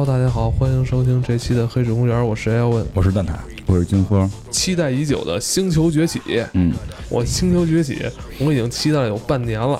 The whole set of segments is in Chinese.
Hello，大家好，欢迎收听这期的黑水公园，我是艾文，我是蛋挞，我是金花。期待已久的《星球崛起》，嗯，我《星球崛起》我已经期待了有半年了，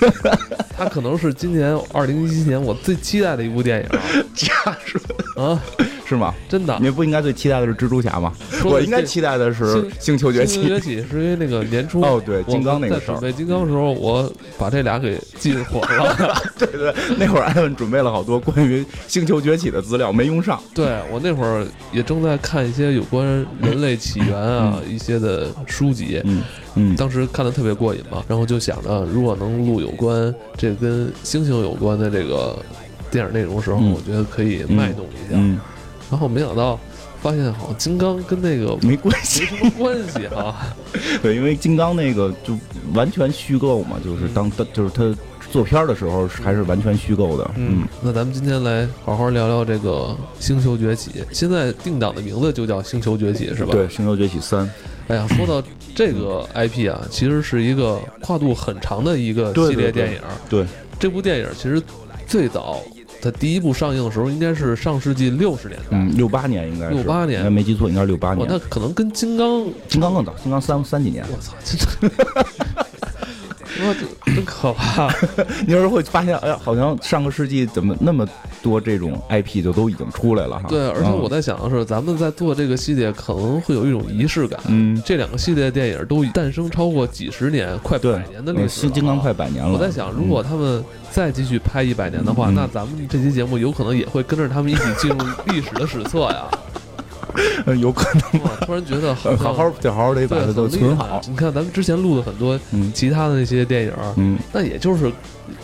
它可能是今年二零一七年我最期待的一部电影，假说。啊，是吗？真的，你不应该最期待的是蜘蛛侠吗？我应该期待的是《星球崛起》。星球崛起是因为那个年初哦，对，金刚那个事儿，准备金刚的时候，我把这俩给记混了。对对，那会儿艾文准备了好多关于星球崛起的资料，没用上。对我那会儿也正在看一些有关人类起源啊一些的书籍，嗯嗯，当时看的特别过瘾嘛，然后就想着如果能录有关这跟星星有关的这个电影内容时候，我觉得可以卖动一下。然后没想到发现好像金刚跟那个没关系，没什么关系啊。对，因为金刚那个就完全虚构嘛，就是当当就是他做片儿的时候还是完全虚构的。嗯，那咱们今天来好好聊聊这个《星球崛起》，现在定档的名字就叫《星球崛起》，是吧？对，《星球崛起三》。哎呀，说到这个 IP 啊，其实是一个跨度很长的一个系列电影。对，这部电影其实最早。它第一部上映的时候应该是上世纪六十年代，嗯，六八年应该是六八年，应该没记错，应该是六八年。那可能跟金刚，金刚更早，金刚三三几年。我操，真的。我真可怕！你有时候会发现，哎呀，好像上个世纪怎么那么多这种 IP 就都已经出来了哈。对，而且我在想的是，咱们在做这个系列可能会有一种仪式感。嗯，这两个系列电影都诞生超过几十年，快百年的历史。新金刚快百年了。我在想，如果他们再继续拍一百年的话，那咱们这期节目有可能也会跟着他们一起进入历史的史册呀。有可能，突然觉得好好得好好得把它都存好。你看，咱们之前录的很多其他的那些电影，嗯，那也就是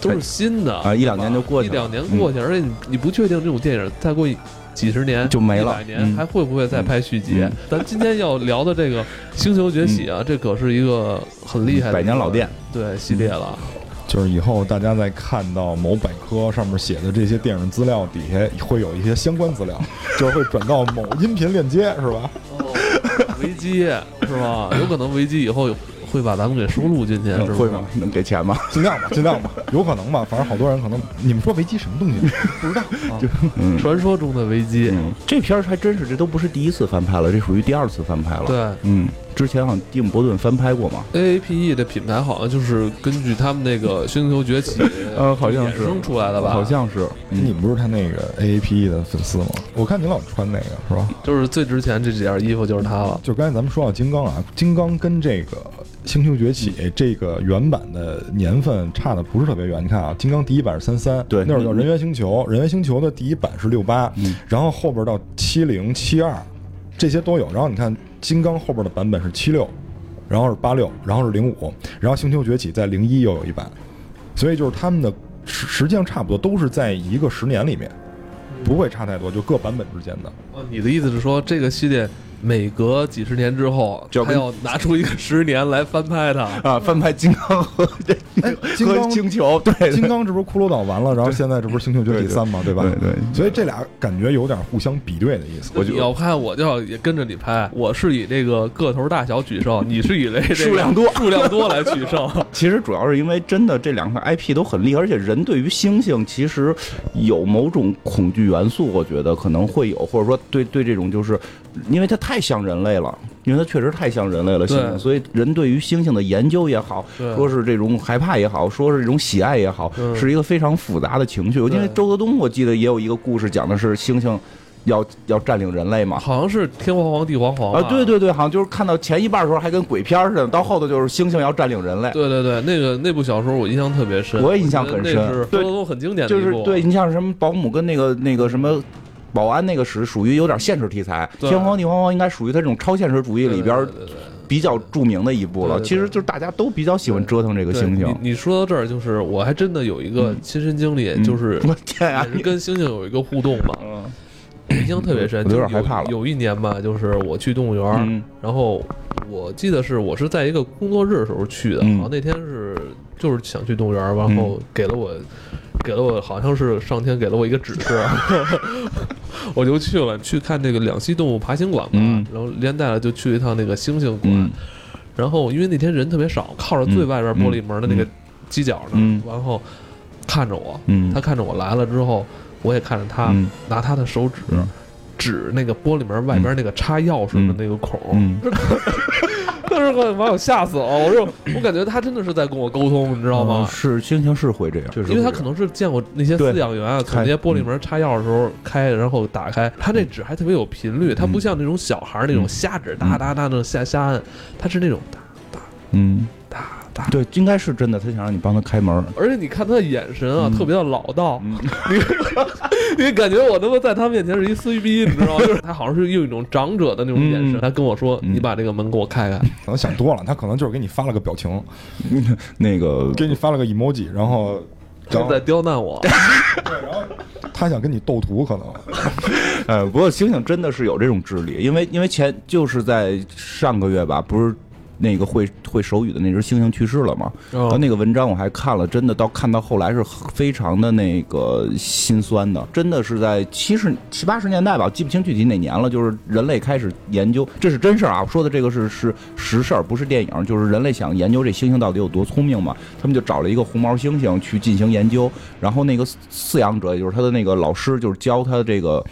都是新的啊，一两年就过去，一两年过去，而且你你不确定这种电影再过几十年就没了，百年还会不会再拍续集？咱今天要聊的这个《星球崛起》啊，这可是一个很厉害的百年老店，对系列了。就是以后大家在看到某百科上面写的这些电影资料底下，会有一些相关资料，就是会转到某音频链接，是吧？哦，维基是吧？有可能维基以后有。会把咱们给收录进去，会吗？能给钱吗？尽量吧，尽量吧，有可能吧。反正好多人可能，你们说维基什么东西？不知道。就传说中的维基，这片儿还真是，这都不是第一次翻拍了，这属于第二次翻拍了。对，嗯，之前好像蒂姆·伯顿翻拍过嘛。A A P E 的品牌好像就是根据他们那个《星球崛起》呃，好像是生出来的吧？好像是。你不是他那个 A A P E 的粉丝吗？我看你老穿那个，是吧？就是最值钱这几件衣服就是他了。就刚才咱们说到金刚啊，金刚跟这个。星球崛起这个原版的年份差的不是特别远，你看啊，金刚第一版是三三，对，那会儿叫人猿星球，人猿星球的第一版是六八，然后后边到七零七二，这些都有，然后你看金刚后边的版本是七六，然后是八六，然后是零五，然后星球崛起在零一又有一版，所以就是他们的实实际上差不多都是在一个十年里面，不会差太多，就各版本之间的。哦你的意思是说这个系列？每隔几十年之后，他要拿出一个十年来翻拍它啊，翻拍金刚和这金刚星球，对，金刚这不是骷髅岛完了，然后现在这不是星球崛起三嘛，对吧？对对，所以这俩感觉有点互相比对的意思。你要拍，我就要也跟着你拍。我是以这个个头大小取胜，你是以这数量多数量多来取胜。其实主要是因为真的这两个 IP 都很厉害，而且人对于猩猩其实有某种恐惧元素，我觉得可能会有，或者说对对这种就是。因为它太像人类了，因为它确实太像人类了，猩猩，所以人对于猩猩的研究也好，说是这种害怕也好，说是这种喜爱也好，是一个非常复杂的情绪。因为周德东我记得也有一个故事，讲的是猩猩要要占领人类嘛，好像是天皇皇地皇皇啊，对对对，好像就是看到前一半的时候还跟鬼片似的，到后头就是猩猩要占领人类。对对对，那个那部小说我印象特别深，我也印象很深，周德东很经典的一部。就是对你像什么保姆跟那个那个什么。保安那个是属于有点现实题材，天皇地皇皇应该属于他这种超现实主义里边比较著名的一部了。其实就是大家都比较喜欢折腾这个猩猩。你说到这儿，就是我还真的有一个亲身经历，就是天啊跟猩猩有一个互动嘛，印象特别深。有点害怕了。有一年吧，就是我去动物园，然后我记得是我是在一个工作日的时候去的，然后那天是就是想去动物园，然后给了我。给了我好像是上天给了我一个指示，我就去了去看那个两栖动物爬行馆嘛，然后连带了就去了一趟那个猩猩馆，然后因为那天人特别少，靠着最外边玻璃门的那个犄角呢，然后看着我，他看着我来了之后，我也看着他拿他的手指指那个玻璃门外边那个插钥匙的那个孔。当时把我吓死了，我说我感觉他真的是在跟我沟通，你知道吗？是心情是会这样，因为他可能是见过那些饲养员啊，从那些玻璃门插钥匙的时候开，然后打开，他那纸还特别有频率，他不像那种小孩那种瞎指哒哒哒那种瞎瞎按，他是那种哒哒嗯哒。对，应该是真的。他想让你帮他开门，而且你看他的眼神啊，特别的老道。你 你感觉我他妈在他面前是一衰逼，你知道吗？就是他好像是用一种长者的那种眼神，他跟我说：“你把这个门给我开开。”可能想多了，他可能就是给你发了个表情，那个给你发了个 emoji，然后正在刁难我。对，然后他想跟你斗图，可能。呃，不过星星真的是有这种智力，因为因为前就是在上个月吧，不是。那个会会手语的那只猩猩去世了嘛？哦，那个文章我还看了，真的到看到后来是非常的那个心酸的。真的是在七十七八十年代吧，记不清具体哪年了。就是人类开始研究，这是真事儿啊！我说的这个是是实事儿，不是电影。就是人类想研究这猩猩到底有多聪明嘛？他们就找了一个红毛猩猩去进行研究，然后那个饲养者也就是他的那个老师，就是教他这个。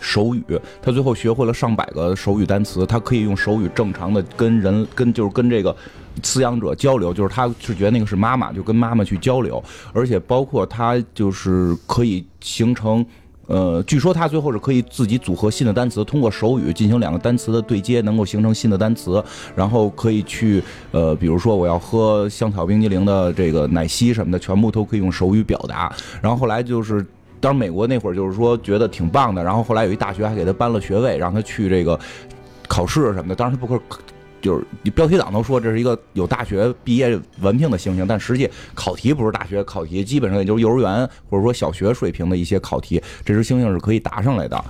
手语，他最后学会了上百个手语单词，他可以用手语正常的跟人跟就是跟这个饲养者交流，就是他是觉得那个是妈妈，就跟妈妈去交流，而且包括他就是可以形成，呃，据说他最后是可以自己组合新的单词，通过手语进行两个单词的对接，能够形成新的单词，然后可以去呃，比如说我要喝香草冰激凌的这个奶昔什么的，全部都可以用手语表达，然后后来就是。当时美国那会儿就是说觉得挺棒的，然后后来有一大学还给他颁了学位，让他去这个考试什么的。当时他不可就是标题党都说这是一个有大学毕业文凭的猩猩，但实际考题不是大学考题，基本上也就是幼儿园或者说小学水平的一些考题，这只猩猩是可以答上来的。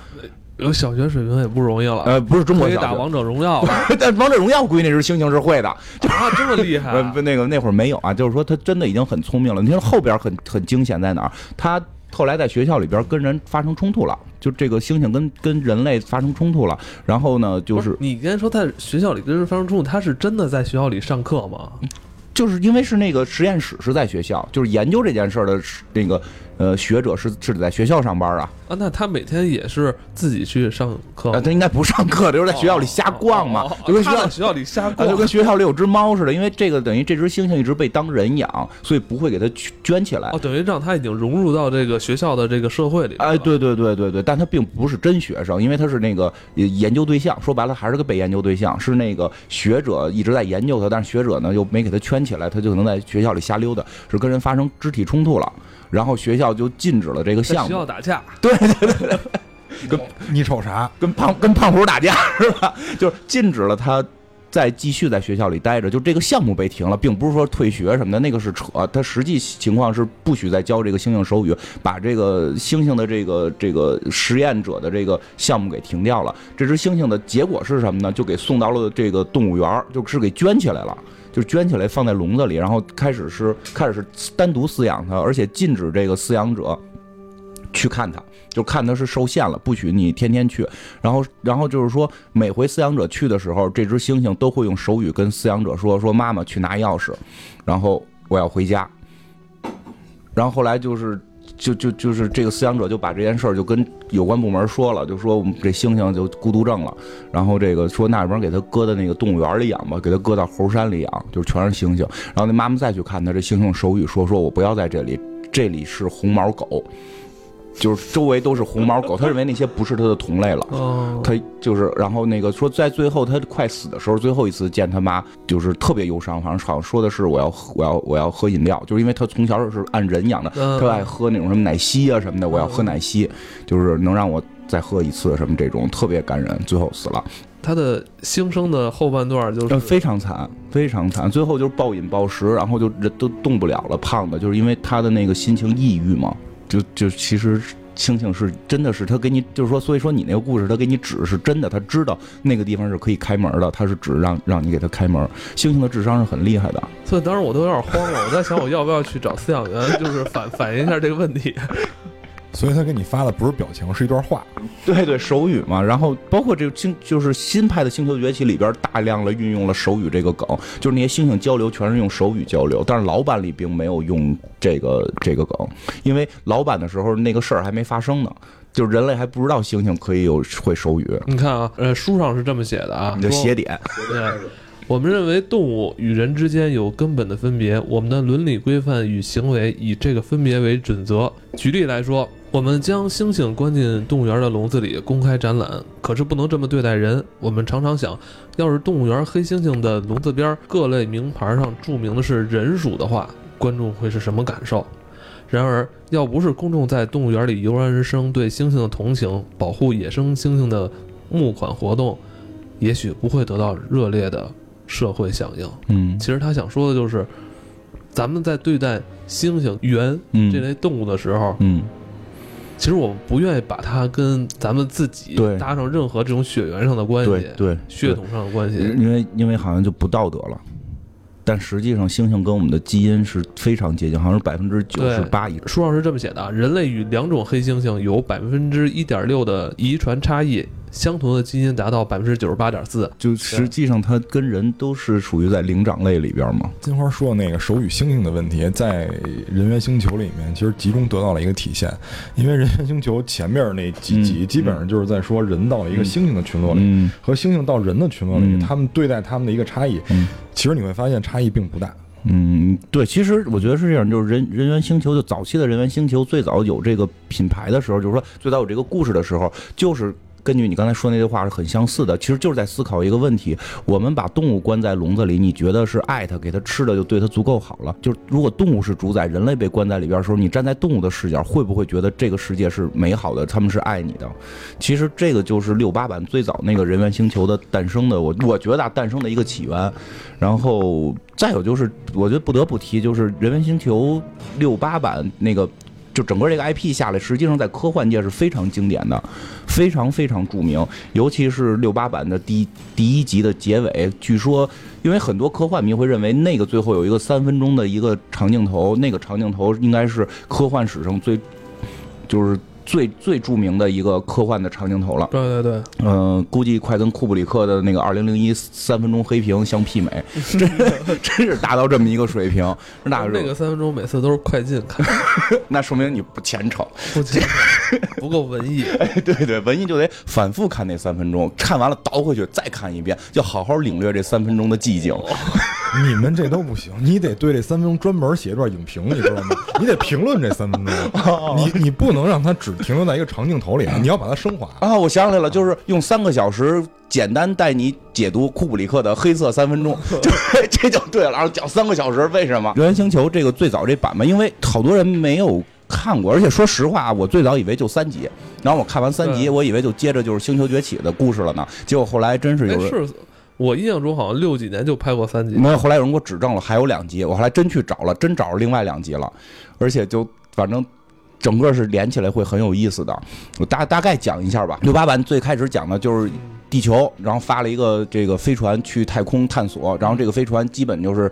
有小学水平也不容易了。呃，不是中国可以打王者荣耀，但王者荣耀估计那只猩猩是会的。啊，这么厉害？不那个那会儿没有啊，就是说他真的已经很聪明了。你听后边很很惊险在哪儿？他。后来在学校里边跟人发生冲突了，就这个猩猩跟跟人类发生冲突了。然后呢，就是你刚才说在学校里跟人发生冲突，他是真的在学校里上课吗？就是因为是那个实验室是在学校，就是研究这件事儿的那个。呃，学者是是得在学校上班啊？啊，那他每天也是自己去上课？他应该不上课，就是在学校里瞎逛嘛，就跟学校学校里瞎逛，就跟学校里有只猫似的。因为这个等于这只猩猩一直被当人养，所以不会给它圈起来。哦，等于让它已经融入到这个学校的这个社会里。哎，对对对对对，但它并不是真学生，因为它是那个研究对象。说白了还是个被研究对象，是那个学者一直在研究它，但是学者呢又没给它圈起来，他就可能在学校里瞎溜达，是跟人发生肢体冲突了。然后学校就禁止了这个项目。学校打架？对对对，跟你瞅啥？跟胖跟胖虎打架是吧？就是禁止了他再继续在学校里待着，就这个项目被停了，并不是说退学什么的，那个是扯。他实际情况是不许再教这个猩猩手语，把这个猩猩的这个这个实验者的这个项目给停掉了。这只猩猩的结果是什么呢？就给送到了这个动物园，就是给圈起来了。就圈起来放在笼子里，然后开始是开始是单独饲养它，而且禁止这个饲养者去看它，就看它是受限了，不许你天天去。然后，然后就是说，每回饲养者去的时候，这只猩猩都会用手语跟饲养者说：“说妈妈去拿钥匙，然后我要回家。”然后后来就是。就就就是这个饲养者就把这件事儿就跟有关部门说了，就说我们这猩猩就孤独症了，然后这个说那边给他搁在那个动物园里养吧，给他搁到猴山里养，就是全是猩猩。然后那妈妈再去看他，这猩猩手语说说我不要在这里，这里是红毛狗。就是周围都是红毛狗，他认为那些不是他的同类了。他就是，然后那个说，在最后他快死的时候，最后一次见他妈，就是特别忧伤。好像好像说的是，我要我要我要喝饮料，就是因为他从小是按人养的，他爱喝那种什么奶昔啊什么的，我要喝奶昔，就是能让我再喝一次什么这种特别感人。最后死了，他的新生的后半段就是非常惨，非常惨。最后就是暴饮暴食，然后就人都动不了了，胖的，就是因为他的那个心情抑郁嘛。就就其实星星是真的是他给你就是说所以说你那个故事他给你指是真的他知道那个地方是可以开门的他是指让让你给他开门星星的智商是很厉害的。所以当时我都有点慌了我在想我要不要去找饲养员就是反反映一下这个问题。所以他给你发的不是表情，是一段话。对对，手语嘛。然后包括这个星，就是新派的《星球崛起》里边大量的运用了手语这个梗，就是那些猩猩交流全是用手语交流。但是老版里并没有用这个这个梗，因为老版的时候那个事儿还没发生呢，就是人类还不知道猩猩可以有会手语。你看啊，呃，书上是这么写的啊，你就写点。对。我们认为动物与人之间有根本的分别，我们的伦理规范与行为以这个分别为准则。举例来说，我们将猩猩关进动物园的笼子里公开展览，可是不能这么对待人。我们常常想，要是动物园黑猩猩的笼子边各类名牌上注明的是人属的话，观众会是什么感受？然而，要不是公众在动物园里油然而生对猩猩的同情，保护野生猩猩的募款活动，也许不会得到热烈的。社会响应，嗯，其实他想说的就是，咱们在对待猩猩、猿这类动物的时候，嗯，其实我们不愿意把它跟咱们自己搭上任何这种血缘上的关系，对血统上的关系，因为因为好像就不道德了，但实际上猩猩跟我们的基因是非常接近，好像是百分之九十八以上。书上是这么写的：人类与两种黑猩猩有百分之一点六的遗传差异。相同的基因达到百分之九十八点四，就实际上它跟人都是属于在灵长类里边嘛。金花说的那个手语猩猩的问题，在人猿星球里面其实集中得到了一个体现，因为人猿星球前面那几集基本上就是在说人到一个猩猩的群落里，和猩猩到人的群落里，他们对待他们的一个差异，其实你会发现差异并不大。嗯，对，其实我觉得是这样，就是人人猿星球就早期的人猿星球最早有这个品牌的时候，就是说最早有这个故事的时候，就是。根据你刚才说那句话是很相似的，其实就是在思考一个问题：我们把动物关在笼子里，你觉得是爱它，给它吃的就对它足够好了？就是如果动物是主宰，人类被关在里边的时候，你站在动物的视角，会不会觉得这个世界是美好的？他们是爱你的？其实这个就是六八版最早那个人猿星球的诞生的，我我觉得诞生的一个起源。然后再有就是，我觉得不得不提，就是人猿星球六八版那个。就整个这个 IP 下来，实际上在科幻界是非常经典的，非常非常著名。尤其是六八版的第第一集的结尾，据说，因为很多科幻迷会认为那个最后有一个三分钟的一个长镜头，那个长镜头应该是科幻史上最，就是。最最著名的一个科幻的长镜头了，对对对，嗯，估计快跟库布里克的那个二零零一三分钟黑屏相媲美，真真是达到这么一个水平。那那个三分钟每次都是快进看，那说明你不虔诚，不虔诚，不够文艺。哎，对对，文艺就得反复看那三分钟，看完了倒回去再看一遍，要好好领略这三分钟的寂静。你们这都不行，你得对这三分钟专门写一段影评，你知道吗？你得评论这三分钟，你你不能让它只停留在一个长镜头里，你要把它升华啊！我想起来了，就是用三个小时简单带你解读库布里克的黑色三分钟，就这就对了。然后讲三个小时，为什么《人猿星球》这个最早这版嘛？因为好多人没有看过，而且说实话，我最早以为就三集，然后我看完三集，我以为就接着就是《星球崛起》的故事了呢。结果后来真是有人。我印象中好像六几年就拍过三集，没有。后来有人给我指正了，还有两集。我后来真去找了，真找着另外两集了，而且就反正整个是连起来会很有意思的。我大大概讲一下吧。六八版最开始讲的就是地球，然后发了一个这个飞船去太空探索，然后这个飞船基本就是。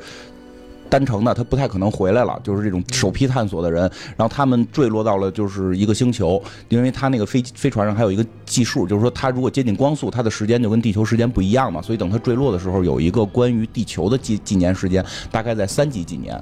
单程的，他不太可能回来了。就是这种首批探索的人，然后他们坠落到了就是一个星球，因为他那个飞飞船上还有一个计数，就是说他如果接近光速，他的时间就跟地球时间不一样嘛，所以等他坠落的时候，有一个关于地球的纪纪年时间，大概在三几几年。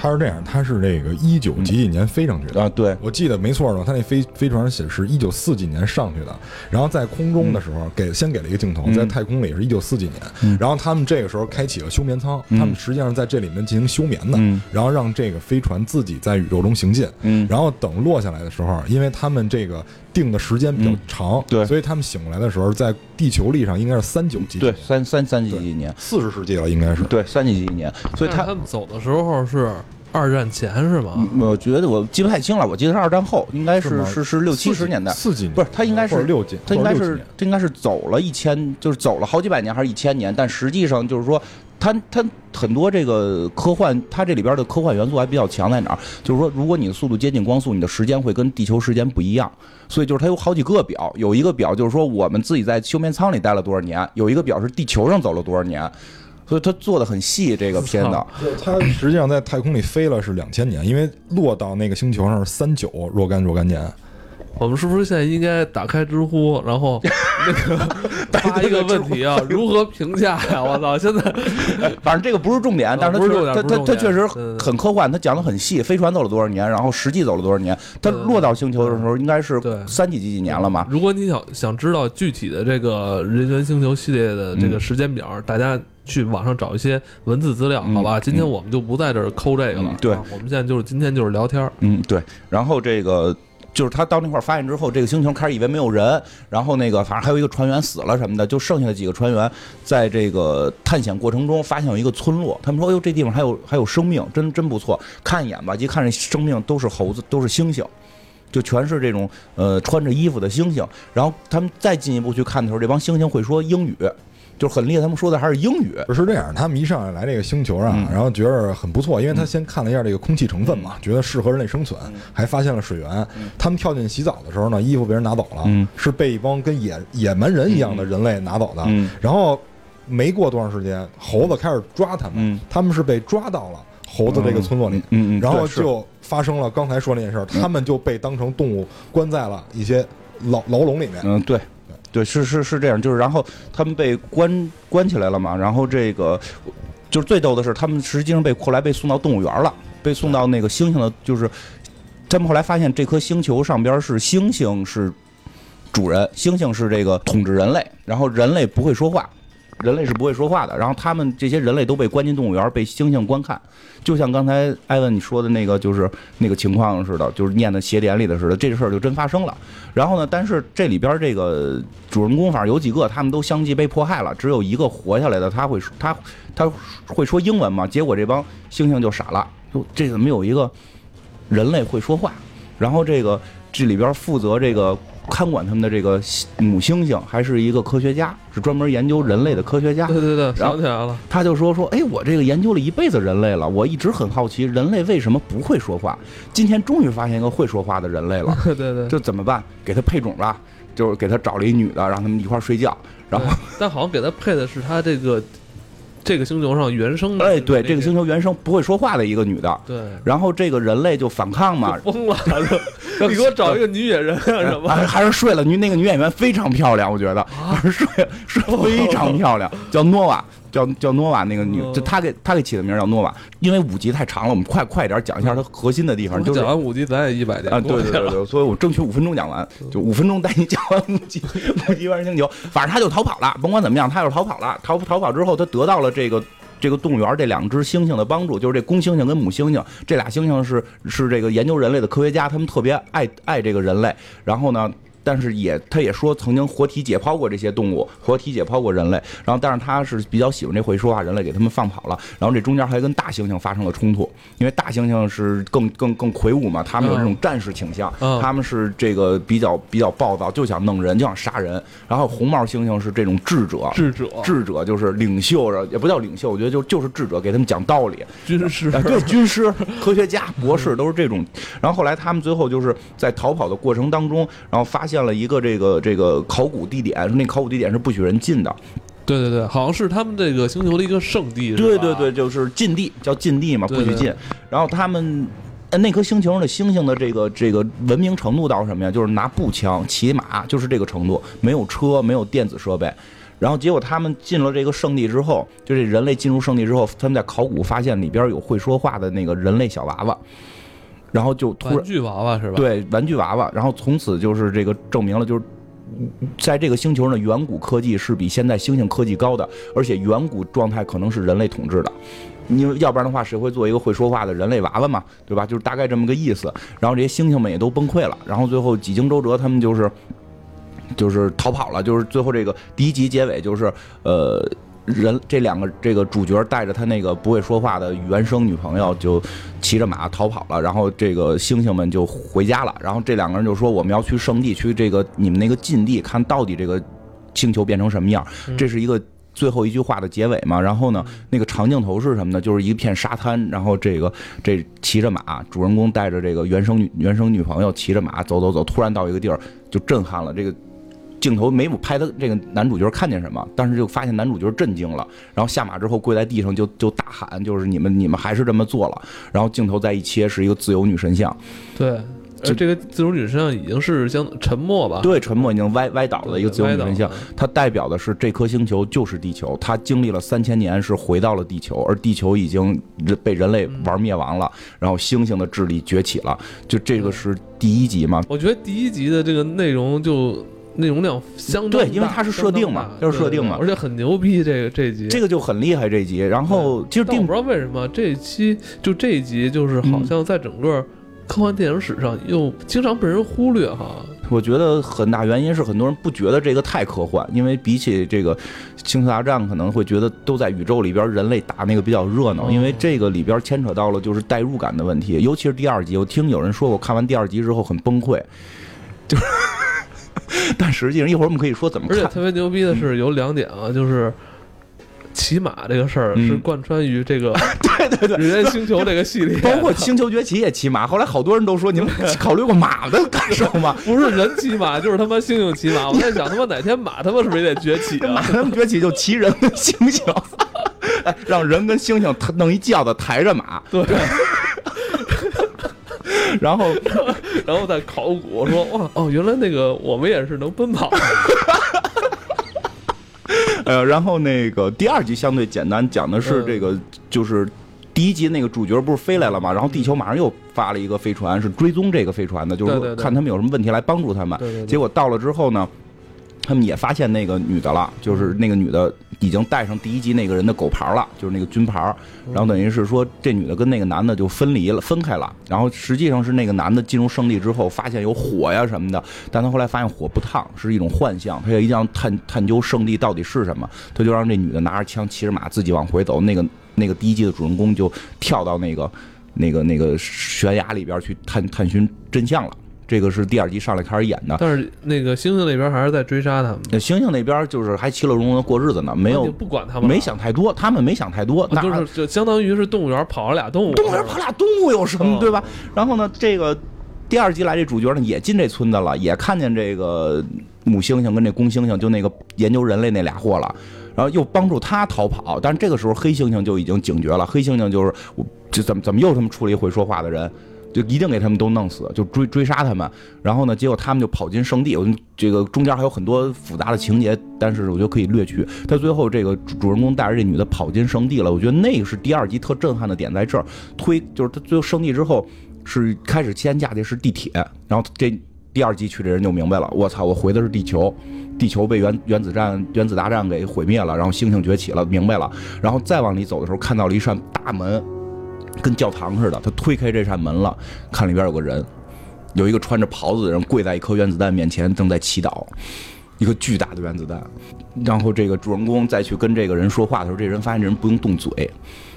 他是这样，他是这个一九几几年飞上去的。啊？对，我记得没错的，他那飞飞船显示一九四几年上去的，然后在空中的时候给先给了一个镜头，在太空里是一九四几年，然后他们这个时候开启了休眠舱，他们实际上在这里面进行休眠的，然后让这个飞船自己在宇宙中行进，然后等落下来的时候，因为他们这个定的时间比较长，对，所以他们醒过来的时候，在地球历上应该是三九几，对，三三三几几年，四十世纪了应该是，对，三几几年，所以他们走的时候是。二战前是吗？我觉得我记不太清了，我记得是二战后，应该是是是六七十年代，四几年不是他应该是六几，他应该是他应该是走了一千，就是走了好几百年还是一千年，但实际上就是说，它它很多这个科幻，它这里边的科幻元素还比较强在哪儿？就是说，如果你的速度接近光速，你的时间会跟地球时间不一样，所以就是它有好几个表，有一个表就是说我们自己在休眠舱里待了多少年，有一个表是地球上走了多少年。所以它做的很细，这个片子。它实际上在太空里飞了是两千年，因为落到那个星球上是三九若干若干年，我们是不是现在应该打开知乎，然后那个 发一个问题啊？如何评价呀？我操！现在 反正这个不是重点，但是他他他他确实很科幻，它讲的很细。飞船走了多少年？然后实际走了多少年？它落到星球的时候应该是三几几几年了嘛？如果你想想知道具体的这个人猿星球系列的这个时间表，大家去网上找一些文字资料，好吧？今天我们就不在这儿抠这个了。对，我们现在就是今天就是聊天。嗯，对。然后这个。就是他到那块发现之后，这个星球开始以为没有人，然后那个反正还有一个船员死了什么的，就剩下的几个船员在这个探险过程中发现有一个村落，他们说：“哎呦，这地方还有 还有生命，真真不错。”看一眼吧，一看这生命都是猴子，都是猩猩，就全是这种呃穿着衣服的猩猩。然后他们再进一步去看的时候，这帮猩猩会说英语。就是很厉害，他们说的还是英语。不是这样，他们一上来来这个星球上，然后觉得很不错，因为他先看了一下这个空气成分嘛，觉得适合人类生存，还发现了水源。他们跳进洗澡的时候呢，衣服被人拿走了，是被一帮跟野野蛮人一样的人类拿走的。然后没过多长时间，猴子开始抓他们，他们是被抓到了猴子这个村落里，然后就发生了刚才说那件事，他们就被当成动物关在了一些牢牢笼里面。嗯，对。对，是是是这样，就是然后他们被关关起来了嘛，然后这个就是最逗的是，他们实际上被后来被送到动物园了，被送到那个猩猩的，就是他们后来发现这颗星球上边是猩猩是主人，猩猩是这个统治人类，然后人类不会说话。人类是不会说话的，然后他们这些人类都被关进动物园，被猩猩观看，就像刚才艾文你说的那个，就是那个情况似的，就是念的邪典里的似的，这事儿就真发生了。然后呢，但是这里边这个主人公反正有几个，他们都相继被迫害了，只有一个活下来的，他会他他会说英文嘛？结果这帮猩猩就傻了，说这怎么有一个人类会说话？然后这个这里边负责这个。看管他们的这个母猩猩还是一个科学家，是专门研究人类的科学家。对对对，想起来了。他就说说，哎，我这个研究了一辈子人类了，我一直很好奇人类为什么不会说话。今天终于发现一个会说话的人类了。对 对，这怎么办？给他配种吧，就是给他找了一女的，让他们一块睡觉。然后，但好像给他配的是他这个。这个星球上原生的，哎，对，这个星球原生不会说话的一个女的，对，然后这个人类就反抗嘛，疯了，你给我找一个女演员什么？还是睡了？女那个女演员非常漂亮，我觉得，还是睡睡非常漂亮，叫诺瓦。叫叫诺瓦那个女，就她给她给起的名叫诺瓦，因为五集太长了，我们快快点讲一下它核心的地方。就讲完五集咱也一百年啊！对对对对，所以我争取五分钟讲完，就五分钟带你讲完五集五集《万星球》。反正他就逃跑了，甭管怎么样，他就逃跑了。逃逃跑之后，他得到了这个这个动物园这两只猩猩的帮助，就是这公猩猩跟母猩猩这俩猩猩是是这个研究人类的科学家，他们特别爱爱这个人类。然后呢？但是也，他也说曾经活体解剖过这些动物，活体解剖过人类。然后，但是他是比较喜欢这会说话人类，给他们放跑了。然后这中间还跟大猩猩发生了冲突，因为大猩猩是更更更魁梧嘛，他们有这种战士倾向，他们是这个比较比较暴躁，就想弄人，就想杀人。然后红毛猩猩是这种智者，智者，智者就是领袖，也不叫领袖，我觉得就就是智者，给他们讲道理。军师，对，军师、科学家、博士都是这种。然后后来他们最后就是在逃跑的过程当中，然后发现了一个这个。这个考古地点，那考古地点是不许人进的。对对对，好像是他们这个星球的一个圣地。对对对，就是禁地，叫禁地嘛，不许进。然后他们那颗星球上的星星的这个这个文明程度到什么呀？就是拿步枪、骑马，就是这个程度，没有车，没有电子设备。然后结果他们进了这个圣地之后，就这人类进入圣地之后，他们在考古发现里边有会说话的那个人类小娃娃。然后就突然玩具娃娃是吧？对，玩具娃娃。然后从此就是这个证明了，就是在这个星球上的远古科技是比现在猩猩科技高的，而且远古状态可能是人类统治的。因为要不然的话，谁会做一个会说话的人类娃娃嘛？对吧？就是大概这么个意思。然后这些猩猩们也都崩溃了。然后最后几经周折，他们就是就是逃跑了。就是最后这个第一集结尾就是呃。人这两个这个主角带着他那个不会说话的原生女朋友就骑着马逃跑了，然后这个猩猩们就回家了。然后这两个人就说：“我们要去圣地，去这个你们那个禁地，看到底这个星球变成什么样。”这是一个最后一句话的结尾嘛？然后呢，那个长镜头是什么呢？就是一片沙滩，然后这个这骑着马，主人公带着这个原生女原生女朋友骑着马走走走，突然到一个地儿就震撼了这个。镜头没有拍的这个男主角看见什么，但是就发现男主角震惊了，然后下马之后跪在地上就就大喊，就是你们你们还是这么做了。然后镜头再一切是一个自由女神像，对，就这个自由女神像已经是将沉默吧？对，沉默已经歪歪倒了一个自由女神像，它代表的是这颗星球就是地球，它经历了三千年是回到了地球，而地球已经被人类玩灭亡了，然后星星的智力崛起了。就这个是第一集嘛？我觉得第一集的这个内容就。内容量相对，因为它是设定嘛，就是设定嘛，而且很牛逼。这个这集，这个就很厉害。这集，然后其实我不知道为什么这一期就这一集，就是好像在整个科幻电影史上又经常被人忽略哈。我觉得很大原因是很多人不觉得这个太科幻，因为比起这个星球大战，可能会觉得都在宇宙里边，人类打那个比较热闹。因为这个里边牵扯到了就是代入感的问题，尤其是第二集，我听有人说我，看完第二集之后很崩溃，就是。但实际上，一会儿我们可以说怎么看。而且特别牛逼的是有两点啊，就是骑马这个事儿是贯穿于这个 对对对《人猿星球》这个系列，包括《星球崛起》也骑马。后来好多人都说，你们 考虑过马的感受吗？不是人骑马，就是他妈猩猩骑马。我在想，他妈哪天马他妈是不是也得崛起啊？马他妈崛起就骑人跟猩猩，让人跟猩猩弄一轿子抬着马。对。然后，然后 在考古说哇哦，原来那个我们也是能奔跑。呃，然后那个第二集相对简单，讲的是这个，就是第一集那个主角不是飞来了嘛，然后地球马上又发了一个飞船，是追踪这个飞船的，就是看他们有什么问题来帮助他们。结果到了之后呢？他们也发现那个女的了，就是那个女的已经带上第一集那个人的狗牌了，就是那个军牌。然后等于是说，这女的跟那个男的就分离了，分开了。然后实际上是那个男的进入圣地之后，发现有火呀什么的，但他后来发现火不烫，是一种幻象。他也一定要探探究圣地到底是什么，他就让这女的拿着枪，骑着马自己往回走。那个那个第一集的主人公就跳到那个那个那个悬崖里边去探探寻真相了。这个是第二集上来开始演的，但是那个星星那边还是在追杀他们。那星星那边就是还其乐融融的过日子呢，没有不管他们，没想太多，他们没想太多，就是就相当于是动物园跑了俩动物，动物园跑俩动物有什么对吧？然后呢，这个第二集来这主角呢也进这村子了，也看见这个母猩猩跟这公猩猩，就那个研究人类那俩货了，然后又帮助他逃跑，但是这个时候黑猩猩就已经警觉了，黑猩猩就是我这怎么怎么又他妈出了一会说话的人。就一定给他们都弄死，就追追杀他们，然后呢，结果他们就跑进圣地。我这个中间还有很多复杂的情节，但是我觉得可以略去。他最后这个主人公带着这女的跑进圣地了，我觉得那个是第二集特震撼的点在这儿。推就是他最后圣地之后是开始先架的是地铁，然后这第二集去这人就明白了，我操，我回的是地球，地球被原原子战原子大战给毁灭了，然后星星崛起了，明白了。然后再往里走的时候，看到了一扇大门。跟教堂似的，他推开这扇门了，看里边有个人，有一个穿着袍子的人跪在一颗原子弹面前，正在祈祷，一个巨大的原子弹。然后这个主人公再去跟这个人说话的时候，这人发现这人不用动嘴，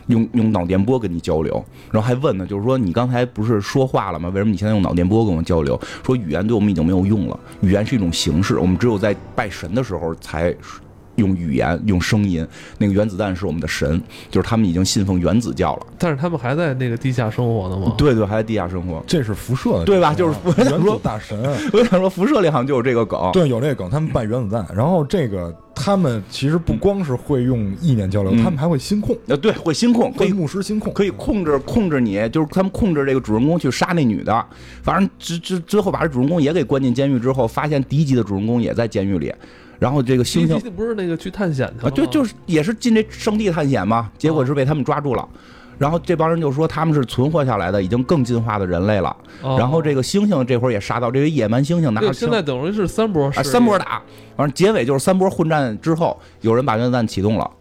用用脑电波跟你交流，然后还问呢，就是说你刚才不是说话了吗？为什么你现在用脑电波跟我交流？说语言对我们已经没有用了，语言是一种形式，我们只有在拜神的时候才。用语言，用声音，那个原子弹是我们的神，就是他们已经信奉原子教了。但是他们还在那个地下生活呢吗？对对，还在地下生活。这是辐射，对吧？就是我想说大神。我想说，辐射里 好像就有这个梗。对，有这个梗，他们拜原子弹。然后这个他们其实不光是会用意念交流，他们还会心控。呃，对，会心控，可以牧师心控，可以控制控制你，就是他们控制这个主人公去杀那女的。反正之之最后把这主人公也给关进监狱之后，发现第一集的主人公也在监狱里。然后这个猩猩不是那个去探险的啊，就就是也是进这圣地探险嘛，结果是被他们抓住了。然后这帮人就说他们是存活下来的，已经更进化的人类了。然后这个猩猩这会儿也杀到这个野蛮猩猩拿着现在等于是三波，三波打，反正结尾就是三波混战之后，有人把原子弹启动了，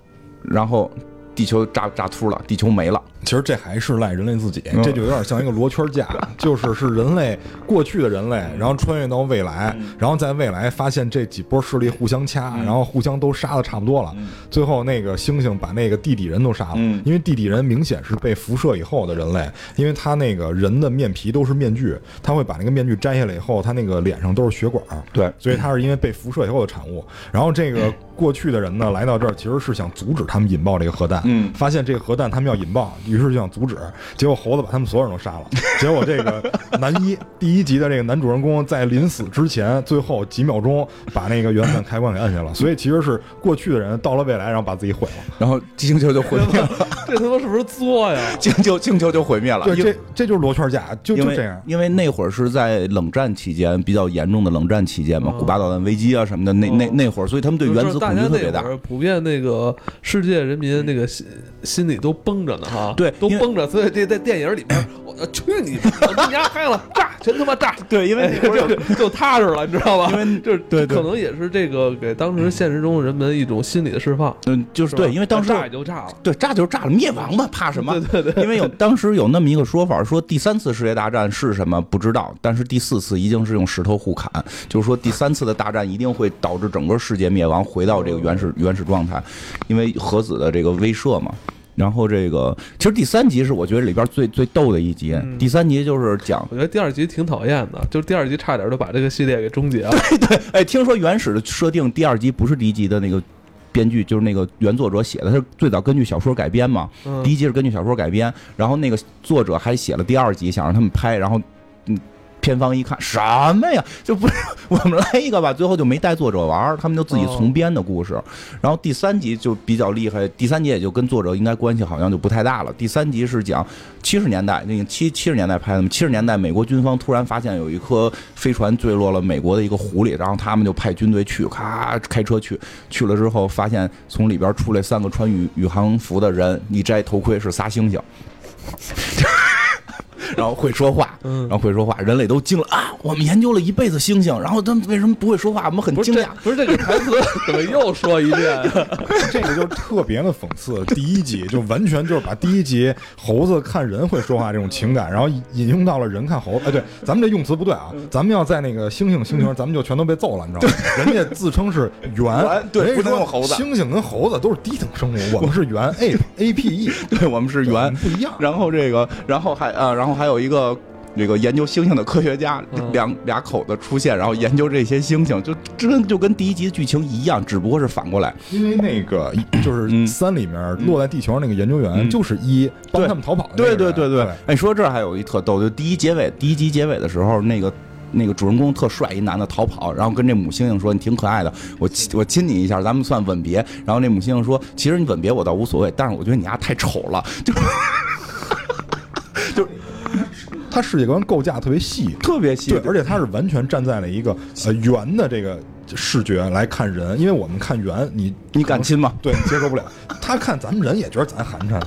然后地球炸炸秃了，地球没了。其实这还是赖人类自己，这就有点像一个罗圈架，就是是人类过去的人类，然后穿越到未来，然后在未来发现这几波势力互相掐，然后互相都杀的差不多了，最后那个猩猩把那个地底人都杀了，因为地底人明显是被辐射以后的人类，因为他那个人的面皮都是面具，他会把那个面具摘下来以后，他那个脸上都是血管，对，所以他是因为被辐射以后的产物。然后这个过去的人呢来到这儿，其实是想阻止他们引爆这个核弹。嗯，发现这个核弹他们要引爆，于是就想阻止。结果猴子把他们所有人都杀了。结果这个男一第一集的这个男主人公在临死之前最后几秒钟把那个原子弹开关给按下了。所以其实是过去的人到了未来，然后把自己毁了，然后星球就毁灭了。这他妈是不是作呀？星球星球就毁灭了。对，这这就是罗圈架，就就这样。因为那会儿是在冷战期间比较严重的冷战期间嘛，古巴导弹危机啊什么的，那那那会儿，所以他们对原子恐惧特别大。普遍那个世界人民那个心心里都绷着呢哈，对，都绷着。所以这在电影里面，我去你！我跟你家开了，炸，全他妈炸！对，因为那会儿就就踏实了，你知道吧？因为就对，可能也是这个给当时现实中人们一种心理的释放。嗯，就是对，因为当时炸也就炸了，对，炸就是炸了，灭亡吧，怕什么？对对对。因为有 当时有那么一个说法，说第三次世界大战是什么不知道，但是第四次一定是用石头互砍，就是说第三次的大战一定会导致整个世界灭亡，回到这个原始原始状态，因为核子的这个威慑嘛。然后这个其实第三集是我觉得里边最最逗的一集，第三集就是讲，我觉得第二集挺讨厌的，就是第二集差点就把这个系列给终结了。对对，哎，听说原始的设定第二集不是第一集的那个。编剧就是那个原作者写的，他是最早根据小说改编嘛。第一集是根据小说改编，然后那个作者还写了第二集，想让他们拍，然后嗯。片方一看什么呀，就不是我们来一个吧，最后就没带作者玩，他们就自己重编的故事。然后第三集就比较厉害，第三集也就跟作者应该关系好像就不太大了。第三集是讲七十年代，那个七七十年代拍的嘛。七十年代美国军方突然发现有一颗飞船坠落了美国的一个湖里，然后他们就派军队去，咔开车去，去了之后发现从里边出来三个穿宇宇航服的人，一摘头盔是仨猩猩。然后会说话，然后会说话，人类都惊了啊！我们研究了一辈子猩猩，然后他们为什么不会说话？我们很惊讶。不是这个台词 怎么又说一遍？这个就特别的讽刺。第一集就完全就是把第一集猴子看人会说话这种情感，然后引用到了人看猴。哎，对，咱们这用词不对啊！咱们要在那个猩猩猩猩，咱们就全都被揍了，你知道吗？人家自称是猿，对，不能用猴子。猩猩跟猴子都是低等生物，我们是猿，A A P E，对我们是猿，不一样。然后这个，然后还啊，然后还有一个。这个研究猩猩的科学家两俩口子出现，然后研究这些猩猩，就真就跟第一集的剧情一样，只不过是反过来。因为那个 就是三里面落在地球上那个研究员，就是一帮他们逃跑。对对对对。哎，说这还有一特逗，就第一结尾第一集结尾的时候，那个那个主人公特帅，一男的逃跑，然后跟这母猩猩说：“你挺可爱的，我亲我亲你一下，咱们算吻别。”然后那母猩猩说：“其实你吻别我倒无所谓，但是我觉得你丫太丑了。”就就。它世界观构架特别细，特别细，对，而且它是完全站在了一个呃圆的这个视觉来看人，因为我们看圆，你你敢亲吗？对你接受不了。他看咱们人也觉得咱寒碜。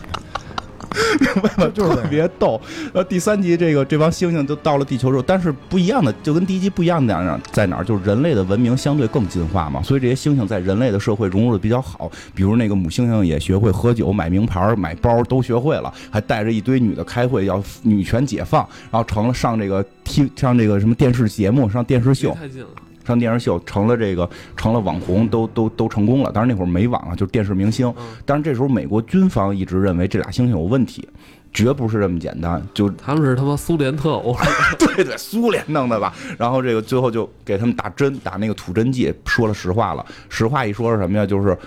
明白吗？就是特别逗。呃，第三集这个这帮猩猩都到了地球之后，但是不一样的，就跟第一集不一样的在哪儿？就是人类的文明相对更进化嘛，所以这些猩猩在人类的社会融入的比较好。比如那个母猩猩也学会喝酒、买名牌、买包都学会了，还带着一堆女的开会，要女权解放，然后成了上这个 T 上这个什么电视节目，上电视秀。太近了。上电视秀成了这个成了网红，都都都成功了。当然那会儿没网啊，就是电视明星。但是这时候美国军方一直认为这俩猩猩有问题，绝不是这么简单。就他们是他妈苏联特务，对对，苏联弄的吧？然后这个最后就给他们打针，打那个土针剂，说了实话了。实话一说是什么呀？就是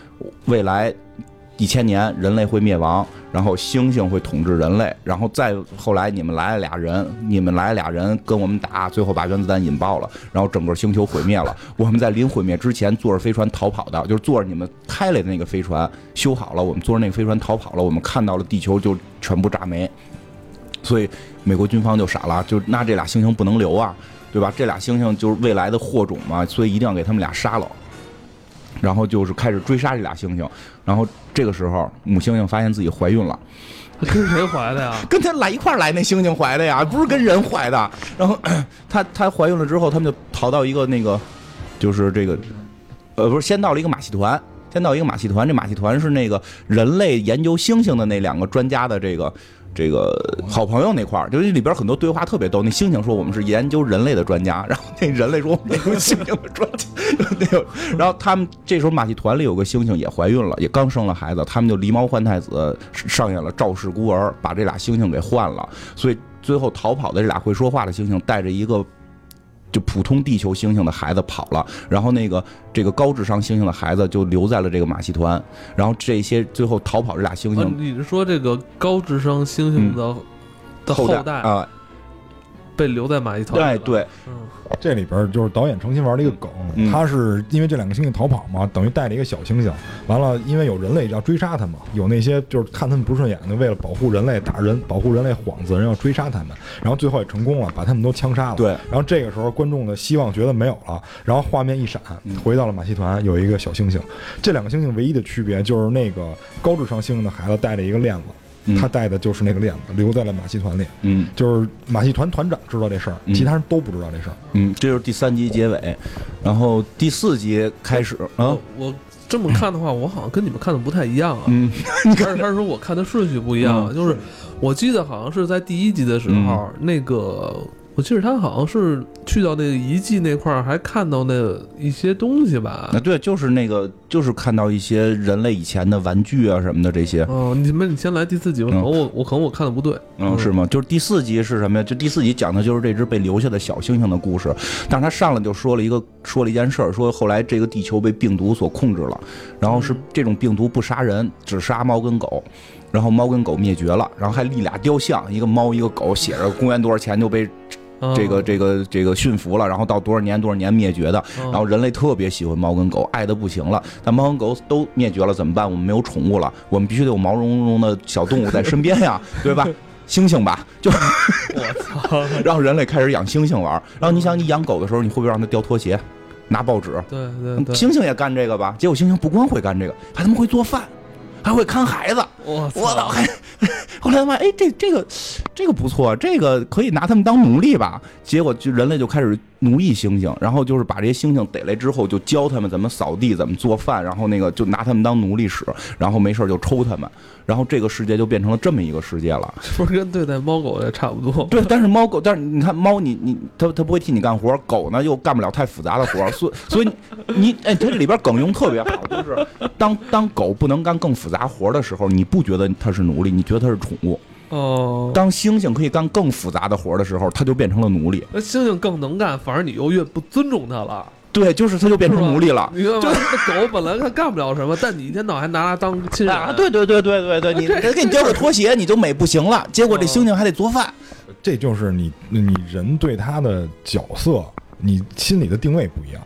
未来。一千年人类会灭亡，然后猩猩会统治人类，然后再后来你们来了俩人，你们来俩人跟我们打，最后把原子弹引爆了，然后整个星球毁灭了。我们在临毁灭之前坐着飞船逃跑的，就是坐着你们开来的那个飞船修好了，我们坐着那个飞船逃跑了，我们看到了地球就全部炸没，所以美国军方就傻了，就那这俩猩猩不能留啊，对吧？这俩猩猩就是未来的祸种嘛，所以一定要给他们俩杀了。然后就是开始追杀这俩猩猩，然后这个时候母猩猩发现自己怀孕了，跟谁怀的呀？跟他来一块来那猩猩怀的呀，不是跟人怀的。然后 她她怀孕了之后，他们就逃到一个那个，就是这个，呃，不是先到了一个马戏团，先到一个马戏团，这马戏团是那个人类研究猩猩的那两个专家的这个。这个好朋友那块儿，就是里边很多对话特别逗。那猩猩说我们是研究人类的专家，然后那人类说我们研究猩猩的专家。然后他们这时候马戏团里有个猩猩也怀孕了，也刚生了孩子，他们就狸猫换太子上演了赵氏孤儿，把这俩猩猩给换了。所以最后逃跑的这俩会说话的猩猩带着一个就普通地球猩猩的孩子跑了，然后那个这个高智商猩猩的孩子就留在了这个马戏团，然后这些最后逃跑这俩猩猩，你是说这个高智商猩猩的的后代啊？被留在马戏团。哎对，这里边就是导演重新玩了一个梗，他是因为这两个猩猩逃跑嘛，等于带了一个小猩猩，完了因为有人类要追杀他们，有那些就是看他们不顺眼的，为了保护人类打人，保护人类幌子人要追杀他们，然后最后也成功了，把他们都枪杀了。对，然后这个时候观众的希望觉得没有了，然后画面一闪，回到了马戏团，有一个小猩猩。这两个猩猩唯一的区别就是那个高智商猩猩的孩子带了一个链子。他带的就是那个链子，留在了马戏团里。嗯，就是马戏团团长知道这事儿，其他人都不知道这事儿。嗯，这就是第三集结尾，然后第四集开始啊。我这么看的话，我好像跟你们看的不太一样啊。嗯，还是还是说我看的顺序不一样？就是我记得好像是在第一集的时候，那个。我记得他好像是去到那个遗迹那块儿，还看到那一些东西吧？啊，对，就是那个，就是看到一些人类以前的玩具啊什么的这些。哦，你们你先来第四集吧。可能我我可能我看的不对。嗯，是吗？就是第四集是什么呀？就第四集讲的就是这只被留下的小猩猩的故事。但是他上来就说了一个说了一件事儿，说后来这个地球被病毒所控制了，然后是这种病毒不杀人，只杀猫跟狗，然后猫跟狗灭绝了，然后还立俩雕像，一个猫一个狗，写着公元多少钱就被。这个这个这个驯服了，然后到多少年多少年灭绝的，然后人类特别喜欢猫跟狗，爱的不行了。但猫跟狗都灭绝了怎么办？我们没有宠物了，我们必须得有毛茸茸的小动物在身边呀，对吧？猩猩吧，就我操！然后人类开始养猩猩玩。然后你想，你养狗的时候，你会不会让它叼拖鞋、拿报纸？对对。猩猩也干这个吧？结果猩猩不光会干这个，还他妈会做饭。还会看孩子，我操！还后来他妈，哎，这这个这个不错，这个可以拿他们当奴隶吧？结果就人类就开始。奴役猩猩，然后就是把这些猩猩逮来之后，就教他们怎么扫地、怎么做饭，然后那个就拿他们当奴隶使，然后没事就抽他们，然后这个世界就变成了这么一个世界了。不是跟对待猫狗也差不多？对，但是猫狗，但是你看猫，你你它它不会替你干活，狗呢又干不了太复杂的活，所 所以你哎，它这里边梗用特别好，就是当当狗不能干更复杂活的时候，你不觉得它是奴隶，你觉得它是宠物。哦，当猩猩可以干更复杂的活的时候，它就变成了奴隶。那猩猩更能干，反而你又越不尊重它了。对，就是它就变成奴隶了。你看，就那狗本来它干不了什么，但你一天到晚还拿它当亲人。啊，对对对对对对，你 人给你叼个拖鞋，你就美不行了。结果 这猩猩还得做饭。这就是你你人对它的角色，你心里的定位不一样。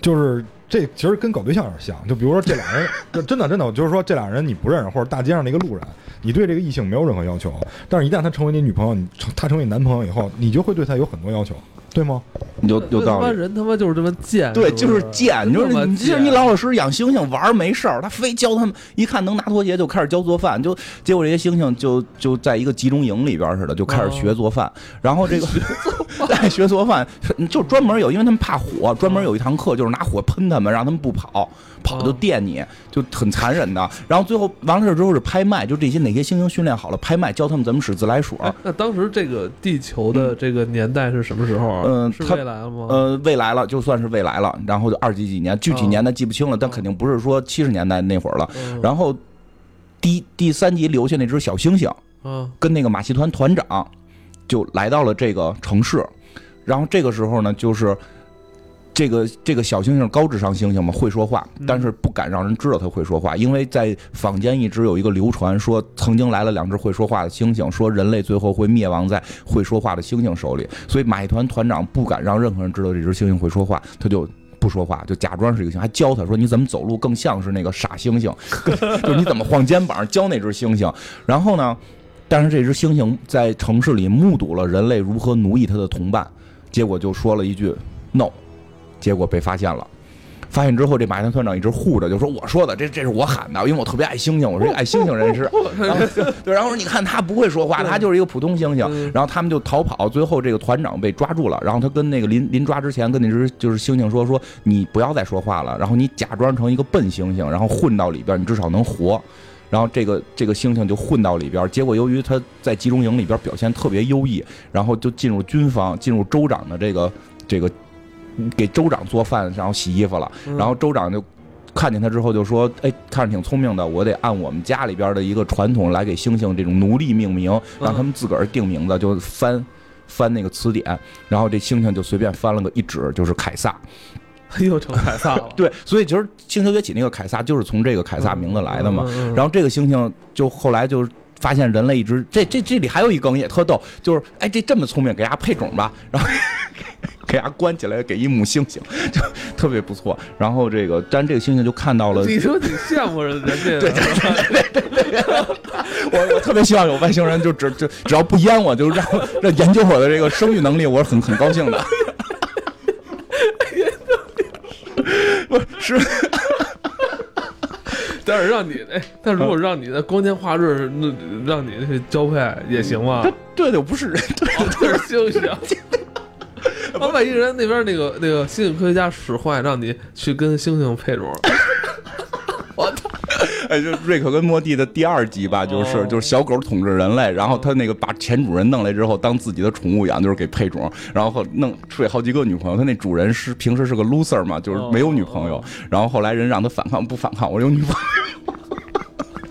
就是这其实跟搞对象有点像。就比如说这俩人，真的真的，就是说这俩人你不认识，或者大街上的一个路人。你对这个异性没有任何要求，但是一旦他成为你女朋友，你他成为你男朋友以后，你就会对他有很多要求，对吗？你就有道理。人他妈就是这么贱，对，就是贱。你说你其实你老老实实养猩猩玩没事儿，他非教他们，一看能拿拖鞋就开始教做饭，就结果这些猩猩就就在一个集中营里边似的，就开始学做饭。然后这个 在学做饭，就专门有，因为他们怕火，专门有一堂课就是拿火喷他们，让他们不跑。跑就电你，就很残忍的。然后最后完了事之后是拍卖，就这些哪些猩猩训练好了，拍卖教他们怎么使自来水。那当时这个地球的这个年代是什么时候啊？嗯，是未来了吗？呃，未来了，就算是未来了。然后就二几几年，具体年代记不清了，但肯定不是说七十年代那会儿了。然后第第三集留下那只小猩猩，嗯，跟那个马戏团团长就来到了这个城市。然后这个时候呢，就是。这个这个小猩猩高智商猩猩嘛，会说话，但是不敢让人知道它会说话，因为在坊间一直有一个流传说，曾经来了两只会说话的猩猩，说人类最后会灭亡在会说话的猩猩手里，所以马戏团团长不敢让任何人知道这只猩猩会说话，他就不说话，就假装是一个猩，还教他说你怎么走路更像是那个傻猩猩，就你怎么晃肩膀，教那只猩猩。然后呢，但是这只猩猩在城市里目睹了人类如何奴役它的同伴，结果就说了一句 no。结果被发现了，发现之后，这马戏团团长一直护着，就说：“我说的，这这是我喊的，因为我特别爱猩猩，我是一个爱猩猩人士。”然后，对，然后说：“你看他不会说话，他就是一个普通猩猩。”然后他们就逃跑，最后这个团长被抓住了。然后他跟那个临临抓之前，跟那只就是猩猩说：“说你不要再说话了，然后你假装成一个笨猩猩，然后混到里边，你至少能活。”然后这个这个猩猩就混到里边，结果由于他在集中营里边表现特别优异，然后就进入军方，进入州长的这个这个。给州长做饭，然后洗衣服了。然后州长就看见他之后就说：“哎，看着挺聪明的，我得按我们家里边的一个传统来给猩猩这种奴隶命名，让他们自个儿定名字，就翻翻那个词典，然后这猩猩就随便翻了个一指，就是凯撒，又成凯撒了。对，所以其实《星球崛起》那个凯撒就是从这个凯撒名字来的嘛。然后这个猩猩就后来就发现人类一直这这这里还有一梗也特逗，就是哎这这么聪明，给家配种吧，然后。给它关起来，给一母猩猩，就特别不错。然后这个，但这个猩猩就看到了。你说你羡慕人家？对对对对对。我我特别希望有外星人，就只就只要不淹我，就让让研究我的这个生育能力，我是很很高兴的。不是，但是让你哎，但如果让你的光天化日，那让你去交配也行吗？这就，不是人，对，是猩猩。我 万一人那边那个那个猩猩科学家使坏，让你去跟猩猩配种，我操！哎，就瑞克跟莫蒂的第二集吧，就是就是小狗统治人类，然后他那个把前主人弄来之后当自己的宠物养，就是给配种，然后弄睡好几个女朋友。他那主人是平时是个 loser 嘛，就是没有女朋友，然后后来人让他反抗，不反抗，我有女朋友。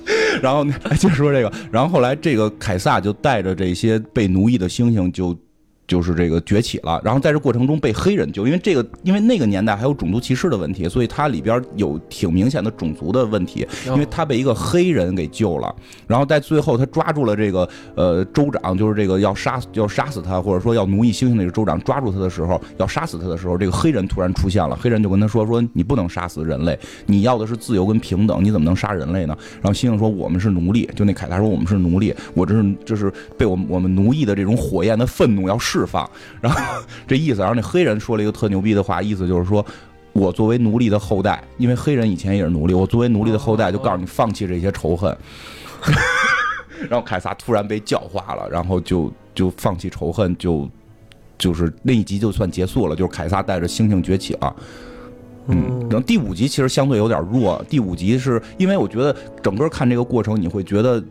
然后接着说这个，然后后来这个凯撒就带着这些被奴役的猩猩就。就是这个崛起了，然后在这过程中被黑人救，因为这个，因为那个年代还有种族歧视的问题，所以它里边有挺明显的种族的问题，因为他被一个黑人给救了，然后在最后他抓住了这个呃州长，就是这个要杀要杀死他，或者说要奴役猩猩那个州长，抓住他的时候要杀死他的时候，这个黑人突然出现了，黑人就跟他说说你不能杀死人类，你要的是自由跟平等，你怎么能杀人类呢？然后猩猩说我们是奴隶，就那凯撒说我们是奴隶，我这是这是被我们我们奴役的这种火焰的愤怒要释放，然后这意思，然后那黑人说了一个特牛逼的话，意思就是说，我作为奴隶的后代，因为黑人以前也是奴隶，我作为奴隶的后代，就告诉你放弃这些仇恨。然后凯撒突然被教化了，然后就就放弃仇恨，就就是那一集就算结束了，就是凯撒带着猩猩崛起了。嗯，然后第五集其实相对有点弱，第五集是因为我觉得整个看这个过程，你会觉得。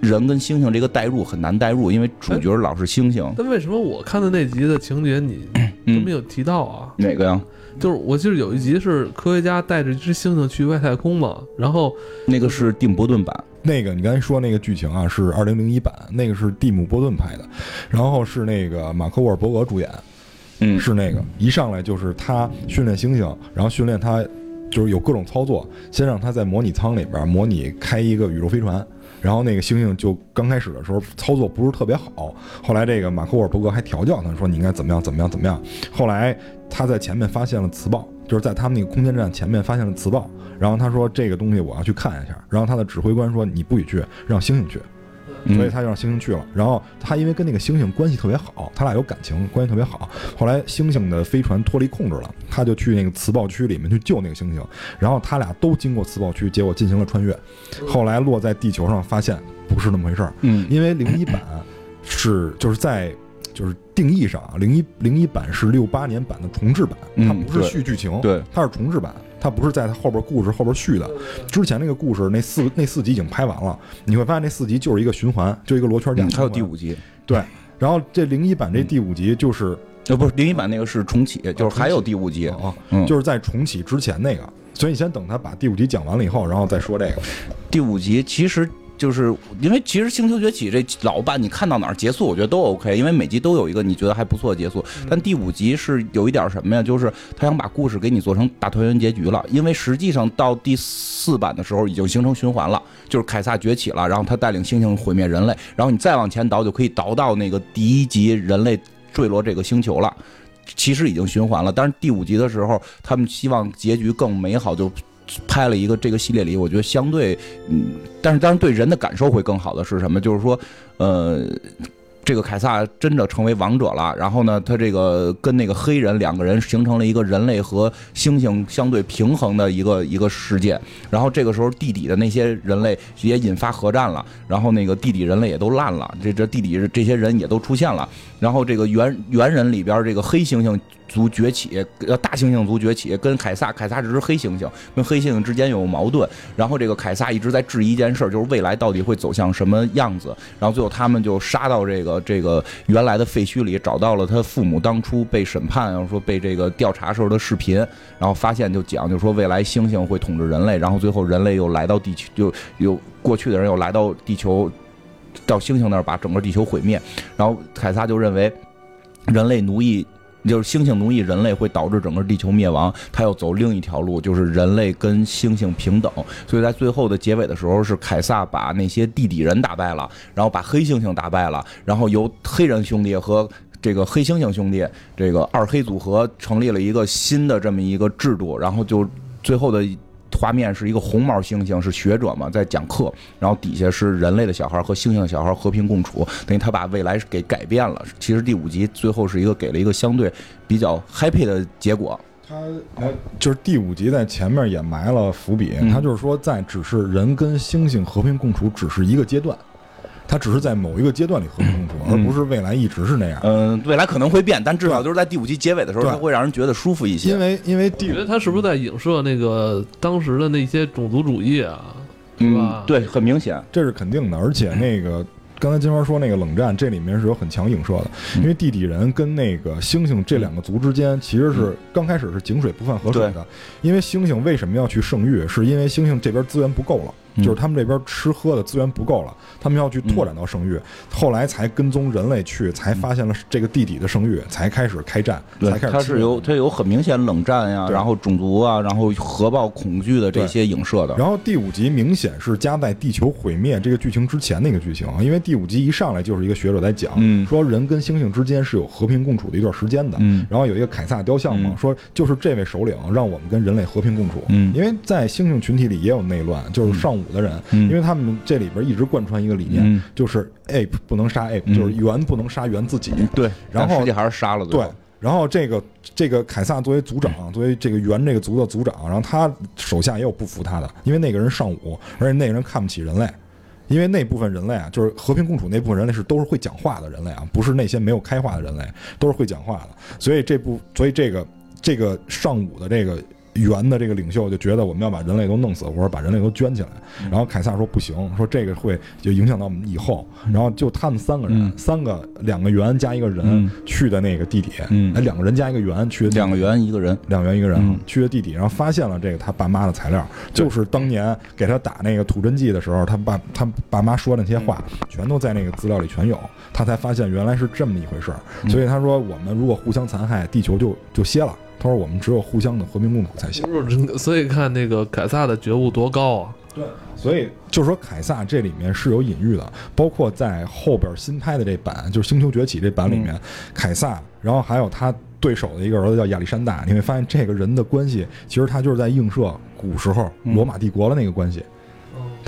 人跟猩猩这个代入很难代入，因为主角老是猩猩。但为什么我看的那集的情节你都没有提到啊？哪个呀？就是我记得有一集是科学家带着一只猩猩去外太空嘛，然后那个是蒂姆·波顿版。那个你刚才说那个剧情啊，是二零零一版，那个是蒂姆·波顿拍的，然后是那个马克·沃尔伯格主演。嗯，是那个一上来就是他训练猩猩，然后训练他就是有各种操作，先让他在模拟舱里边模拟开一个宇宙飞船。然后那个猩猩就刚开始的时候操作不是特别好，后来这个马克沃尔伯格还调教他说你应该怎么样怎么样怎么样。后来他在前面发现了磁暴，就是在他们那个空间站前面发现了磁暴，然后他说这个东西我要去看一下。然后他的指挥官说你不许去，让猩猩去。所以他就让猩猩去了，然后他因为跟那个猩猩关系特别好，他俩有感情，关系特别好。后来猩猩的飞船脱离控制了，他就去那个磁暴区里面去救那个猩猩，然后他俩都经过磁暴区，结果进行了穿越。后来落在地球上，发现不是那么回事儿。嗯，因为零一版是就是在就是定义上啊，零一零一版是六八年版的重制版，它不是续剧情，对，它是重制版。它不是在它后边故事后边续的，之前那个故事那四那四集已经拍完了，你会发现那四集就是一个循环，就一个罗圈架。还有第五集，对，然后这零一版这第五集就是，呃，不是零一版那个是重启，就是还有第五集啊，就是在重启之前那个，所以你先等他把第五集讲完了以后，然后再说这个。第五集其实。就是因为其实《星球崛起》这老版你看到哪儿结束，我觉得都 OK，因为每集都有一个你觉得还不错的结束。但第五集是有一点什么呀？就是他想把故事给你做成大团圆结局了。因为实际上到第四版的时候已经形成循环了，就是凯撒崛起了，然后他带领猩猩毁灭人类，然后你再往前倒就可以倒到那个第一集人类坠落这个星球了。其实已经循环了，但是第五集的时候他们希望结局更美好，就。拍了一个这个系列里，我觉得相对，嗯，但是当然对人的感受会更好的是什么？就是说，呃。这个凯撒真的成为王者了，然后呢，他这个跟那个黑人两个人形成了一个人类和猩猩相对平衡的一个一个世界。然后这个时候地底的那些人类也引发核战了，然后那个地底人类也都烂了，这这地底这些人也都出现了。然后这个猿猿人里边这个黑猩猩族崛起，呃大猩猩族崛起，跟凯撒凯撒只是黑猩猩，跟黑猩猩之间有矛盾。然后这个凯撒一直在质疑一件事，就是未来到底会走向什么样子。然后最后他们就杀到这个。这个原来的废墟里找到了他父母当初被审判，然后说被这个调查时候的视频，然后发现就讲，就说未来猩猩会统治人类，然后最后人类又来到地球，就有过去的人又来到地球，到猩猩那儿把整个地球毁灭，然后凯撒就认为人类奴役。就是猩猩奴役人类会导致整个地球灭亡，他要走另一条路，就是人类跟猩猩平等。所以在最后的结尾的时候，是凯撒把那些地底人打败了，然后把黑猩猩打败了，然后由黑人兄弟和这个黑猩猩兄弟这个二黑组合成立了一个新的这么一个制度，然后就最后的。画面是一个红毛猩猩，是学者嘛，在讲课，然后底下是人类的小孩和猩猩的小孩和平共处，等于他把未来给改变了。其实第五集最后是一个给了一个相对比较 happy 的结果。他就是第五集在前面也埋了伏笔，他就是说在只是人跟猩猩和平共处只是一个阶段。它只是在某一个阶段里和平共处，而不是未来一直是那样。嗯，未来可能会变，但至少就是在第五集结尾的时候，它会让人觉得舒服一些。因为因为第，觉得它是不是在影射那个当时的那些种族主义啊？嗯？对，很明显，这是肯定的。而且那个刚才金花说那个冷战，这里面是有很强影射的。因为地底人跟那个猩猩这两个族之间，其实是刚开始是井水不犯河水的。因为猩猩为什么要去圣域？是因为猩猩这边资源不够了。就是他们这边吃喝的资源不够了，他们要去拓展到圣域，后来才跟踪人类去，才发现了这个地底的圣域，才开始开战，才开始。它是有它有很明显冷战呀，然后种族啊，然后核爆恐惧的这些影射的。然后第五集明显是加在地球毁灭这个剧情之前那个剧情，因为第五集一上来就是一个学者在讲，说人跟猩猩之间是有和平共处的一段时间的。然后有一个凯撒雕像嘛，说就是这位首领让我们跟人类和平共处。因为在猩猩群体里也有内乱，就是上午。的人，因为他们这里边一直贯穿一个理念，就是 ape 不能杀 ape，就是猿不能杀猿自己。对，然后实际还是杀了。对，然后这个这个凯撒作为族长，作为这个猿这个族的族长，然后他手下也有不服他的，因为那个人尚武，而且那个人看不起人类，因为那部分人类啊，就是和平共处那部分人类是都是会讲话的人类啊，不是那些没有开化的人类，都是会讲话的。所以这部，所以这个这个尚武的这个。猿的这个领袖就觉得我们要把人类都弄死，或者把人类都圈起来。然后凯撒说不行，说这个会就影响到我们以后。然后就他们三个人，三个两个猿加一个人去的那个地底，哎，两个人加一个猿去，两个猿一个人，两猿一个人去的地底，然后发现了这个他爸妈的材料，就是当年给他打那个土真剂的时候，他爸他爸妈说那些话，全都在那个资料里全有。他才发现原来是这么一回事儿。所以他说，我们如果互相残害，地球就就歇了。他说：“我们只有互相的和平共处才行。”所以看那个凯撒的觉悟多高啊！对，所以就是说凯撒这里面是有隐喻的，包括在后边新拍的这版，就是《星球崛起》这版里面，凯撒，然后还有他对手的一个儿子叫亚历山大，你会发现这个人的关系，其实他就是在映射古时候罗马帝国的那个关系。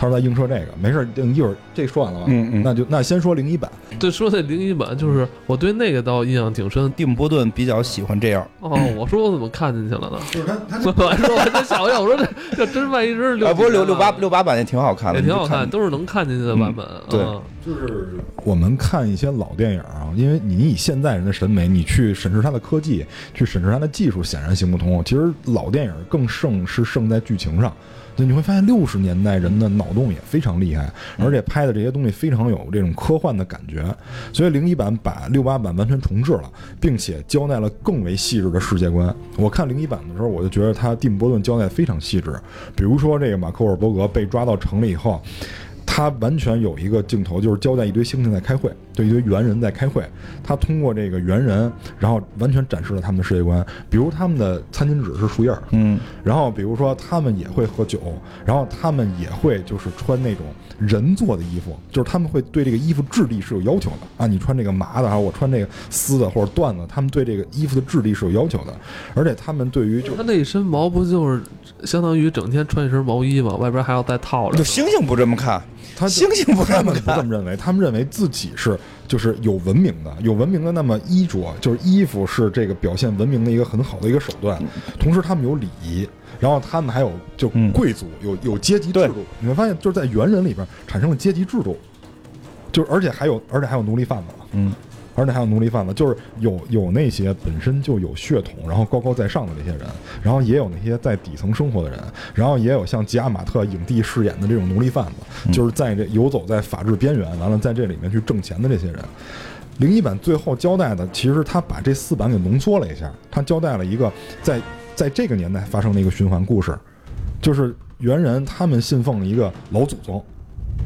他说他硬说这个，没事，等一会儿这说完了吧？嗯嗯，那就那先说零一版。对，说那零一版，就是我对那个倒印象挺深。蒂姆·波顿比较喜欢这样。哦，我说我怎么看进去了呢？就是他，他 说我就想想，我说这这真万一是六，不是六六八六八版也挺好看的，也挺好看，都是能看进去的版本。对，就是我们看一些老电影啊，因为你以现在人的审美，你去审视它的科技，去审视它的技术，显然行不通。其实老电影更胜是胜在剧情上。你会发现六十年代人的脑脑洞也非常厉害，而且拍的这些东西非常有这种科幻的感觉，所以零一版把六八版完全重置了，并且交代了更为细致的世界观。我看零一版的时候，我就觉得他蒂姆·波顿交代非常细致，比如说这个马克·沃尔伯格被抓到城里以后。他完全有一个镜头，就是交代一堆猩猩在开会，对一堆猿人在开会。他通过这个猿人，然后完全展示了他们的世界观。比如他们的餐巾纸是树叶儿，嗯，然后比如说他们也会喝酒，然后他们也会就是穿那种人做的衣服，就是他们会对这个衣服质地是有要求的啊。你穿这个麻的，还是我穿这个丝的或者缎子，他们对这个衣服的质地是有要求的。而且他们对于就他那一身毛不就是相当于整天穿一身毛衣吗？外边还要再套着。就猩猩不这么看。他猩猩不这么不这么认为，他们认为自己是就是有文明的，有文明的。那么衣着就是衣服是这个表现文明的一个很好的一个手段。同时，他们有礼仪，然后他们还有就贵族，有有阶级制度。你会发现，就是在猿人里边产生了阶级制度，就是而且还有而且还有奴隶贩子嗯。而且还有奴隶贩子，就是有有那些本身就有血统，然后高高在上的这些人，然后也有那些在底层生活的人，然后也有像吉亚马特影帝饰演的这种奴隶贩子，就是在这游走在法治边缘，完了在这里面去挣钱的这些人。零一版最后交代的，其实他把这四版给浓缩了一下，他交代了一个在在这个年代发生的一个循环故事，就是猿人他们信奉一个老祖宗。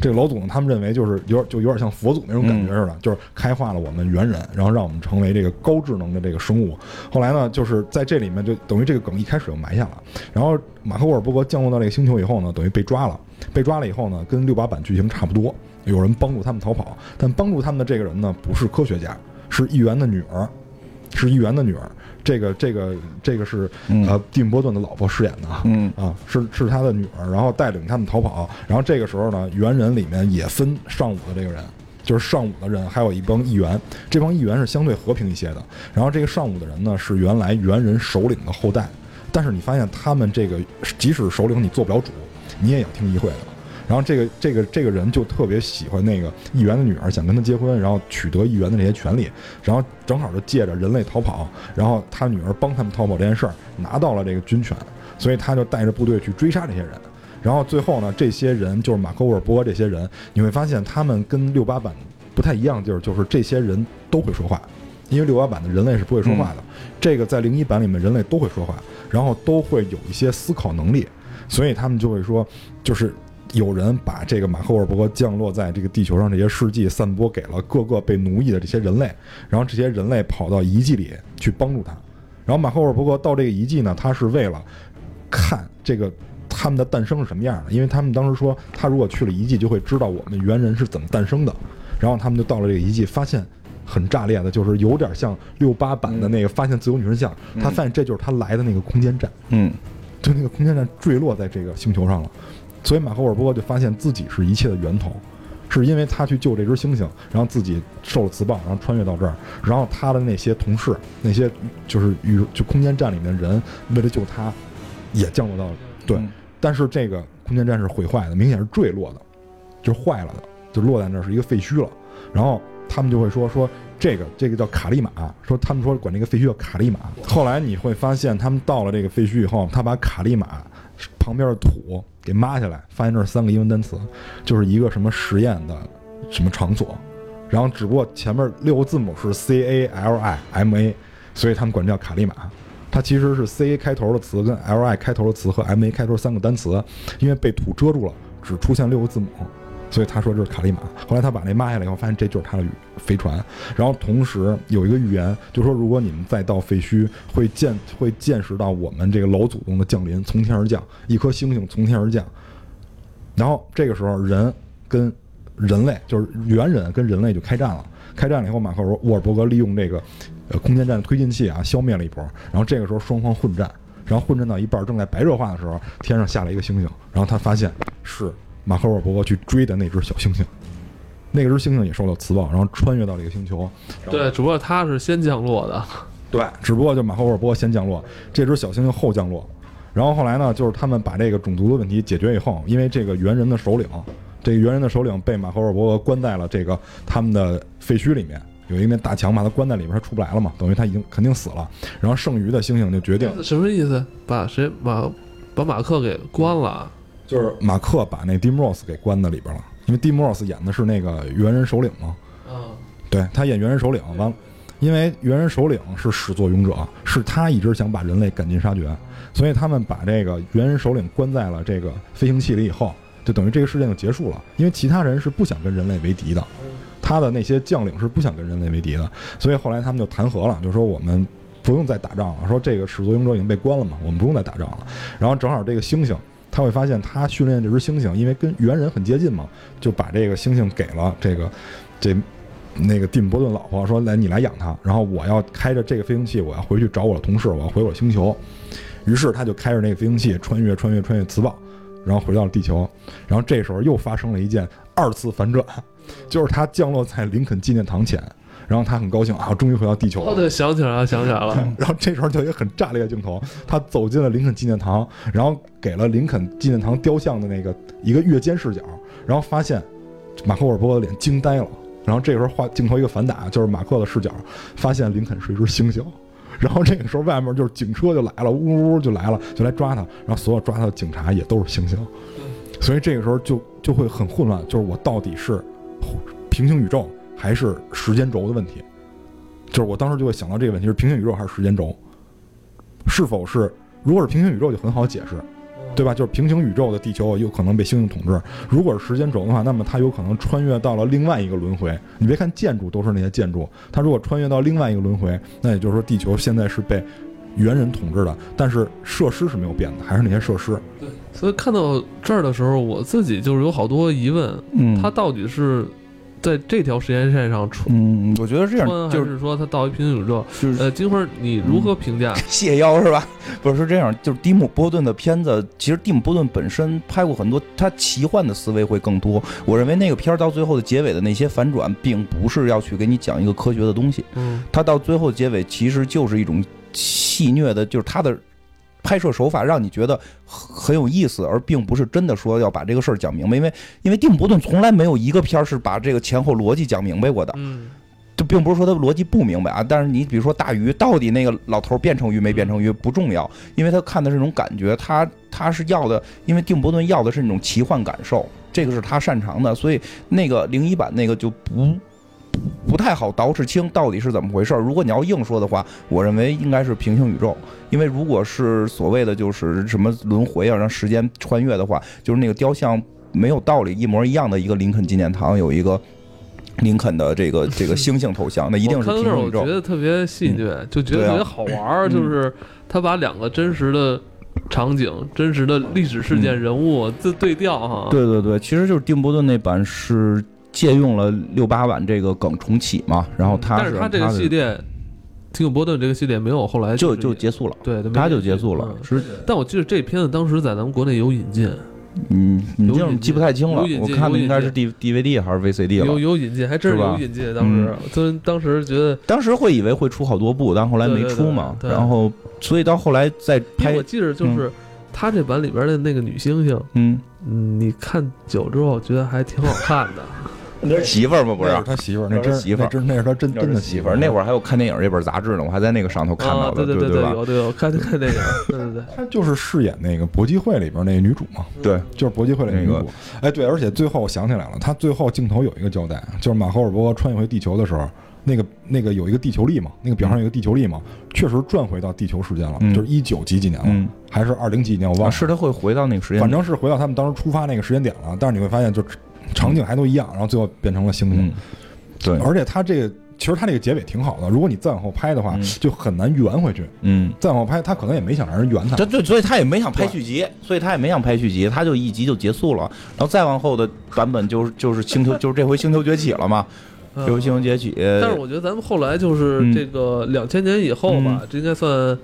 这个老祖宗他们认为就是有点就有点像佛祖那种感觉似的，就是开化了我们猿人，然后让我们成为这个高智能的这个生物。后来呢，就是在这里面就等于这个梗一开始就埋下了。然后马克沃尔伯格降落到这个星球以后呢，等于被抓了。被抓了以后呢，跟六八版剧情差不多，有人帮助他们逃跑，但帮助他们的这个人呢，不是科学家，是议员的女儿，是议员的女儿。这个这个这个是呃蒂姆·波顿的老婆饰演的，嗯啊是是他的女儿，然后带领他们逃跑。然后这个时候呢，猿人里面也分上午的这个人，就是上午的人，还有一帮议员。这帮议员是相对和平一些的。然后这个上午的人呢，是原来猿人首领的后代。但是你发现他们这个，即使首领你做不了主，你也要听议会的。然后这个这个这个人就特别喜欢那个议员的女儿，想跟他结婚，然后取得议员的这些权利，然后正好就借着人类逃跑，然后他女儿帮他们逃跑这件事儿拿到了这个军权，所以他就带着部队去追杀这些人。然后最后呢，这些人就是马克沃尔波这些人，你会发现他们跟六八版不太一样地儿，就是这些人都会说话，因为六八版的人类是不会说话的，这个在零一版里面人类都会说话，然后都会有一些思考能力，所以他们就会说，就是。有人把这个马克沃尔伯格降落在这个地球上这些事迹散播给了各个被奴役的这些人类，然后这些人类跑到遗迹里去帮助他。然后马克沃尔伯格到这个遗迹呢，他是为了看这个他们的诞生是什么样的，因为他们当时说他如果去了遗迹就会知道我们猿人是怎么诞生的。然后他们就到了这个遗迹，发现很炸裂的，就是有点像六八版的那个发现自由女神像，他发现这就是他来的那个空间站，嗯，就那个空间站坠落在这个星球上了。所以马克沃尔波就发现自己是一切的源头，是因为他去救这只猩猩，然后自己受了磁暴，然后穿越到这儿，然后他的那些同事，那些就是宇就空间站里面的人，为了救他，也降落到对，但是这个空间站是毁坏的，明显是坠落的，就是坏了的，就落在那儿是一个废墟了。然后他们就会说说这个这个叫卡利玛，说他们说管这个废墟叫卡利玛。后来你会发现，他们到了这个废墟以后，他把卡利马旁边的土。给抹下来，发现这是三个英文单词，就是一个什么实验的什么场所，然后只不过前面六个字母是 C A L I M A，所以他们管这叫卡利马。它其实是 C 开头的词跟 L I 开头的词和 M A 开头三个单词，因为被土遮住了，只出现六个字母。所以他说这是卡利马。后来他把那抹下来以后，发现这就是他的飞船。然后同时有一个预言，就说如果你们再到废墟，会见会见识到我们这个老祖宗的降临，从天而降，一颗星星从天而降。然后这个时候，人跟人类就是猿人跟人类就开战了。开战了以后，马克沃尔伯格利用这个呃空间站推进器啊，消灭了一波。然后这个时候双方混战，然后混战到一半，正在白热化的时候，天上下来一个星星，然后他发现是。马克沃尔伯格去追的那只小猩猩，那只猩猩也受到磁暴，然后穿越到了一个星球。对，只不过它是先降落的。对，只不过就马克沃尔伯格先降落，这只小猩猩后降落。然后后来呢，就是他们把这个种族的问题解决以后，因为这个猿人的首领，这个猿人的首领被马克沃尔伯格关在了这个他们的废墟里面，有一面大墙把他关在里面，他出不来了嘛，等于他已经肯定死了。然后剩余的猩猩就决定什么意思？把谁把把马克给关了？就是马克把那蒂姆·罗斯给关在里边了，因为蒂姆·罗斯演的是那个猿人首领嘛。嗯，对他演猿人首领，完，因为猿人首领是始作俑者，是他一直想把人类赶尽杀绝，所以他们把这个猿人首领关在了这个飞行器里以后，就等于这个事件就结束了。因为其他人是不想跟人类为敌的，他的那些将领是不想跟人类为敌的，所以后来他们就谈和了，就说我们不用再打仗了，说这个始作俑者已经被关了嘛，我们不用再打仗了。然后正好这个猩猩。他会发现，他训练这只猩猩，因为跟猿人很接近嘛，就把这个猩猩给了这个这那个蒂姆·波顿老婆，说：“来，你来养它。然后我要开着这个飞行器，我要回去找我的同事，我要回我星球。”于是他就开着那个飞行器穿越、穿越、穿越磁暴，然后回到了地球。然后这时候又发生了一件二次反转，就是他降落在林肯纪念堂前。然后他很高兴啊，终于回到地球了。哦，对，想起来了，想起来了。然后这时候就一个很炸裂的镜头，他走进了林肯纪念堂，然后给了林肯纪念堂雕像的那个一个越肩视角，然后发现马克沃尔伯格的脸惊呆了。然后这个时候画镜头一个反打，就是马克的视角，发现林肯是一只猩猩。然后这个时候外面就是警车就来了，呜呜呜就来了，就来抓他。然后所有抓他的警察也都是猩猩，所以这个时候就就会很混乱，就是我到底是平行宇宙。还是时间轴的问题，就是我当时就会想到这个问题：是平行宇宙还是时间轴？是否是？如果是平行宇宙，就很好解释，对吧？就是平行宇宙的地球有可能被星星统治。如果是时间轴的话，那么它有可能穿越到了另外一个轮回。你别看建筑都是那些建筑，它如果穿越到另外一个轮回，那也就是说地球现在是被猿人统治的，但是设施是没有变的，还是那些设施。对，所以看到这儿的时候，我自己就是有好多疑问，嗯，它到底是？在这条时间线上穿，嗯，我觉得这样就是说他到一平行宇宙，就是呃，金花，你如何评价？谢腰是吧？不是是这样，就是蒂姆·波顿的片子，其实蒂姆·波顿本身拍过很多，他奇幻的思维会更多。我认为那个片儿到最后的结尾的那些反转，并不是要去给你讲一个科学的东西，嗯，他到最后结尾其实就是一种戏谑的，就是他的。拍摄手法让你觉得很有意思，而并不是真的说要把这个事儿讲明白。因为因为蒂姆·伯顿从来没有一个片儿是把这个前后逻辑讲明白过的。嗯，就并不是说他逻辑不明白啊。但是你比如说大鱼到底那个老头变成鱼没变成鱼不重要，因为他看的是那种感觉，他他是要的，因为蒂姆·伯顿要的是那种奇幻感受，这个是他擅长的，所以那个零一版那个就不。不太好捯饬清到底是怎么回事儿。如果你要硬说的话，我认为应该是平行宇宙，因为如果是所谓的就是什么轮回啊，让时间穿越的话，就是那个雕像没有道理一模一样的一个林肯纪念堂有一个 林肯的这个这个星星头像，那一定是平行宇宙。我觉得特别戏谑，就觉得特别好玩儿，就是他把两个真实的场景、真实的历史事件、人物这对调哈。对对对，其实就是丁伯顿那版是。借用了六八版这个梗重启嘛，然后他但是他这个系列，提姆·波顿这个系列没有后来就就结束了，对，他就结束了。是，但我记得这片子当时在咱们国内有引进，嗯，你这记不太清了，我看的应该是 D D V D 还是 V C D 了，有有引进，还真是有引进。当时，当当时觉得，当时会以为会出好多部，但后来没出嘛。然后，所以到后来再拍，我记得就是他这版里边的那个女猩猩，嗯嗯，你看久之后觉得还挺好看的。那是媳妇儿吗？不是他媳妇儿，那真媳妇儿，真那是他真真的媳妇儿。那会儿还有看电影这本杂志呢，我还在那个上头看到的，对对对有对有看看电影，对对对。他就是饰演那个搏击会里边那个女主嘛，对，就是搏击会里那个。哎，对，而且最后我想起来了，他最后镜头有一个交代，就是马赫尔伯穿越回地球的时候，那个那个有一个地球力嘛，那个表上有一个地球力嘛，确实转回到地球时间了，就是一九几几年了，还是二零几年，我忘了。是他会回到那个时间，反正是回到他们当时出发那个时间点了。但是你会发现，就。场景还都一样，然后最后变成了星星。对，而且他这个其实他这个结尾挺好的。如果你再往后拍的话，就很难圆回去。嗯，再往后拍，他可能也没想让人圆他。对对，所以他也没想拍续集，所以他也没想拍续集，他就一集就结束了。然后再往后的版本就是就是星球，就是这回星球崛起了嘛。这回星球崛起。但是我觉得咱们后来就是这个两千年以后吧，这应该算。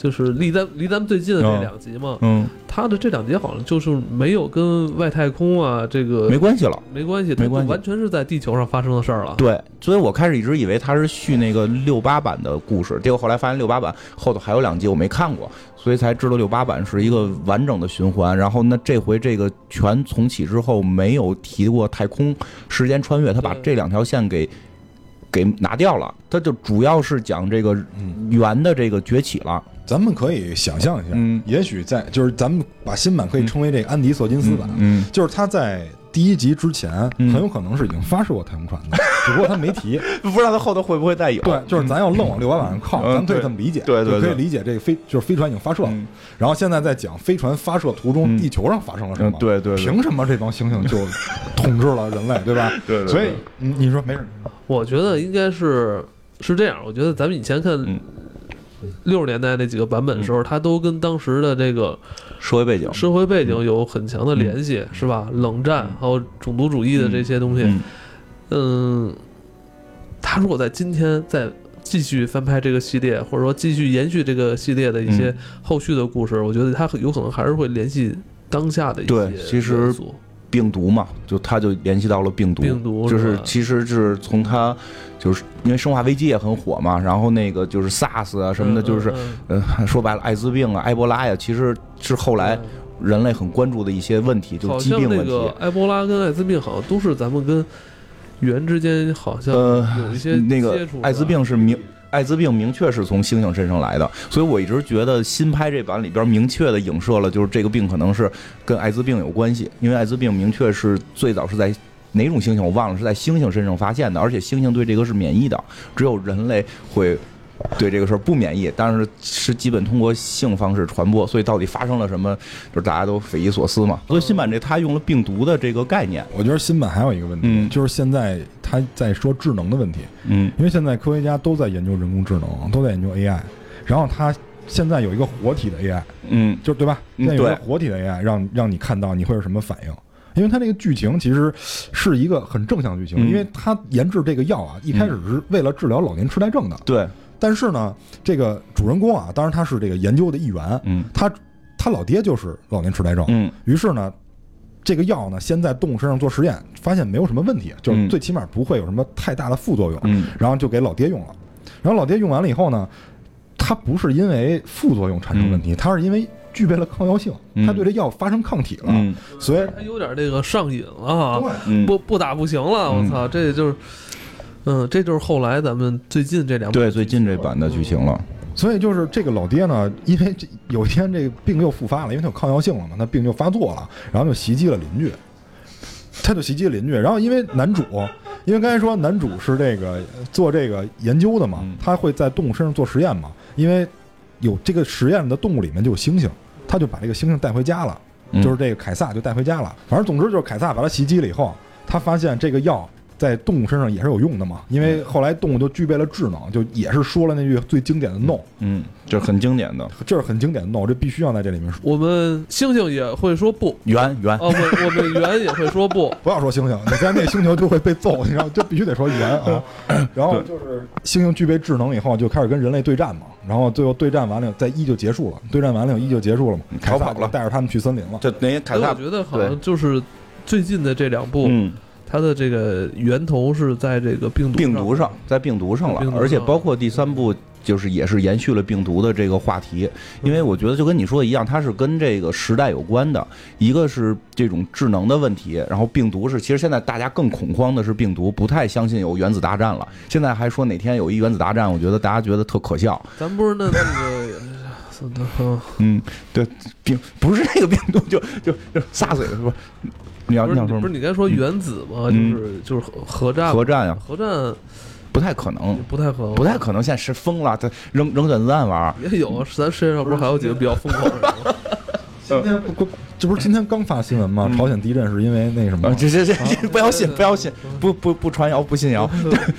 就是离咱离咱们最近的这两集嘛，嗯，他的这两集好像就是没有跟外太空啊这个没关系了，没关系，没关系，完全是在地球上发生的事儿了。对，所以我开始一直以为他是续那个六八版的故事，结果后来发现六八版后头还有两集我没看过，所以才知道六八版是一个完整的循环。然后那这回这个全重启之后没有提过太空时间穿越，他把这两条线给。给拿掉了，它就主要是讲这个圆的这个崛起了。咱们可以想象一下，嗯，也许在就是咱们把新版可以称为这个安迪·索金斯版，嗯，就是他在第一集之前很有可能是已经发射过太空船的，只不过他没提，不知道他后头会不会再有。对，就是咱要愣往六八版上靠，咱可以这么理解，对对，可以理解这个飞就是飞船已经发射了，然后现在在讲飞船发射途中地球上发生了什么，对对，凭什么这帮猩猩就 统治了人类，对吧？对，所以你说没事。我觉得应该是是这样。我觉得咱们以前看六十年代那几个版本的时候，它都跟当时的这个社会背景、社会背景有很强的联系，是吧？冷战还有种族主义的这些东西。嗯，他如果在今天再继续翻拍这个系列，或者说继续延续这个系列的一些后续的故事，我觉得他有可能还是会联系当下的一些元素。病毒嘛，就他就联系到了病毒，病毒就是其实是从他，就是因为生化危机也很火嘛，然后那个就是 SARS 啊什么的，就是呃说白了艾滋病啊、埃博拉呀，其实是后来人类很关注的一些问题，就是疾病问题。埃博拉跟艾滋病好像都是咱们跟猿之间好像有一些那个艾滋病是明。艾滋病明确是从猩猩身上来的，所以我一直觉得新拍这版里边明确的影射了，就是这个病可能是跟艾滋病有关系，因为艾滋病明确是最早是在哪种猩猩我忘了，是在猩猩身上发现的，而且猩猩对这个是免疫的，只有人类会对这个事儿不免疫，但是是基本通过性方式传播，所以到底发生了什么，就是大家都匪夷所思嘛。所以新版这他用了病毒的这个概念，我觉得新版还有一个问题，就是现在他在说智能的问题，嗯，因为现在科学家都在研究人工智能，都在研究 AI，然后他现在有一个活体的 AI，嗯，就对吧？现在有一个活体的 AI，让让你看到你会是什么反应。因为它那个剧情其实是一个很正向剧情，因为它研制这个药啊，一开始是为了治疗老年痴呆症的。对。但是呢，这个主人公啊，当然他是这个研究的一员。嗯。他他老爹就是老年痴呆症。嗯。于是呢，这个药呢，先在动物身上做实验，发现没有什么问题，就是最起码不会有什么太大的副作用。嗯。然后就给老爹用了。然后老爹用完了以后呢，他不是因为副作用产生问题，他是因为。具备了抗药性，他对这药发生抗体了，所以他有点这个上瘾了，不不打不行了，我操，这就是，嗯，这就是后来咱们最近这两对最近这版的剧情了。所以就是这个老爹呢，因为这有一天这个病又复发了，因为他有抗药性了嘛，那病就发作了，然后就袭击了邻居，他就袭击了邻居，然后因为男主，因为刚才说男主是这个做这个研究的嘛，他会在动物身上做实验嘛，因为。有这个实验的动物里面就有猩猩，他就把这个猩猩带回家了，就是这个凯撒就带回家了。反正总之就是凯撒把他袭击了以后，他发现这个药。在动物身上也是有用的嘛，因为后来动物就具备了智能，就也是说了那句最经典的 “no”，嗯，这是很经典的，这是很经典的 “no”，这必须要在这里面说。我们猩猩也会说不，圆圆。哦，我我们圆也会说不，不要说猩猩，你在那星球就会被揍，你知道，就必须得说圆啊。然后就是猩猩具备智能以后，就开始跟人类对战嘛，然后最后对战完了，在一就结束了，对战完了一就结束了嘛，逃跑了，带着他们去森林了。就那些凯撒，我觉得好像就是最近的这两部。它的这个源头是在这个病毒病毒上，在病毒上了，而且包括第三部，就是也是延续了病毒的这个话题。因为我觉得就跟你说的一样，它是跟这个时代有关的。一个是这种智能的问题，然后病毒是，其实现在大家更恐慌的是病毒，不太相信有原子大战了。现在还说哪天有一原子大战，我觉得大家觉得特可笑。咱不是那那个，嗯，对，病不是那个病毒，就就就撒嘴是吧？你要不是不是你该说原子吗？就是就是核核战核战呀，核战不太可能，不太可能，不太可能。现在是疯了，他扔扔原子弹玩也有。咱世界上不是还有几个比较疯狂的人吗？今天不，这不是今天刚发新闻吗？朝鲜地震是因为那什么？这这这不要信，不要信，不不不传谣，不信谣。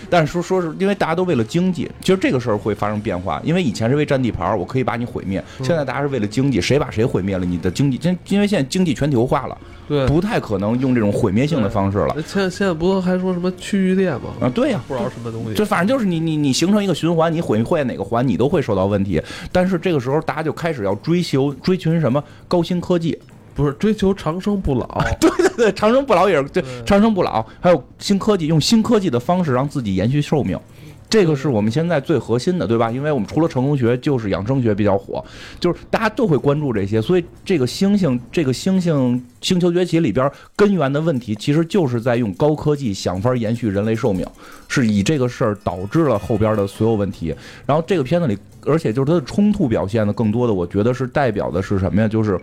但是说说是因为大家都为了经济，其实这个事儿会发生变化。因为以前是为占地盘，我可以把你毁灭。现在大家是为了经济，谁把谁毁灭了，你的经济，因因为现在经济全球化了。对，不太可能用这种毁灭性的方式了。现在现在不还说什么区域链吗？啊，对呀，不知道什么东西。就反正就是你你你形成一个循环，你毁坏哪个环，你都会受到问题。但是这个时候，大家就开始要追求追寻什么高新科技，不是追求长生不老。对对对，长生不老也是对长生不老，还有新科技，用新科技的方式让自己延续寿命。这个是我们现在最核心的，对吧？因为我们除了成功学，就是养生学比较火，就是大家都会关注这些。所以这个星星，这个星星星球崛起里边根源的问题，其实就是在用高科技想法延续人类寿命，是以这个事儿导致了后边的所有问题。然后这个片子里，而且就是它的冲突表现的更多的，我觉得是代表的是什么呀？就是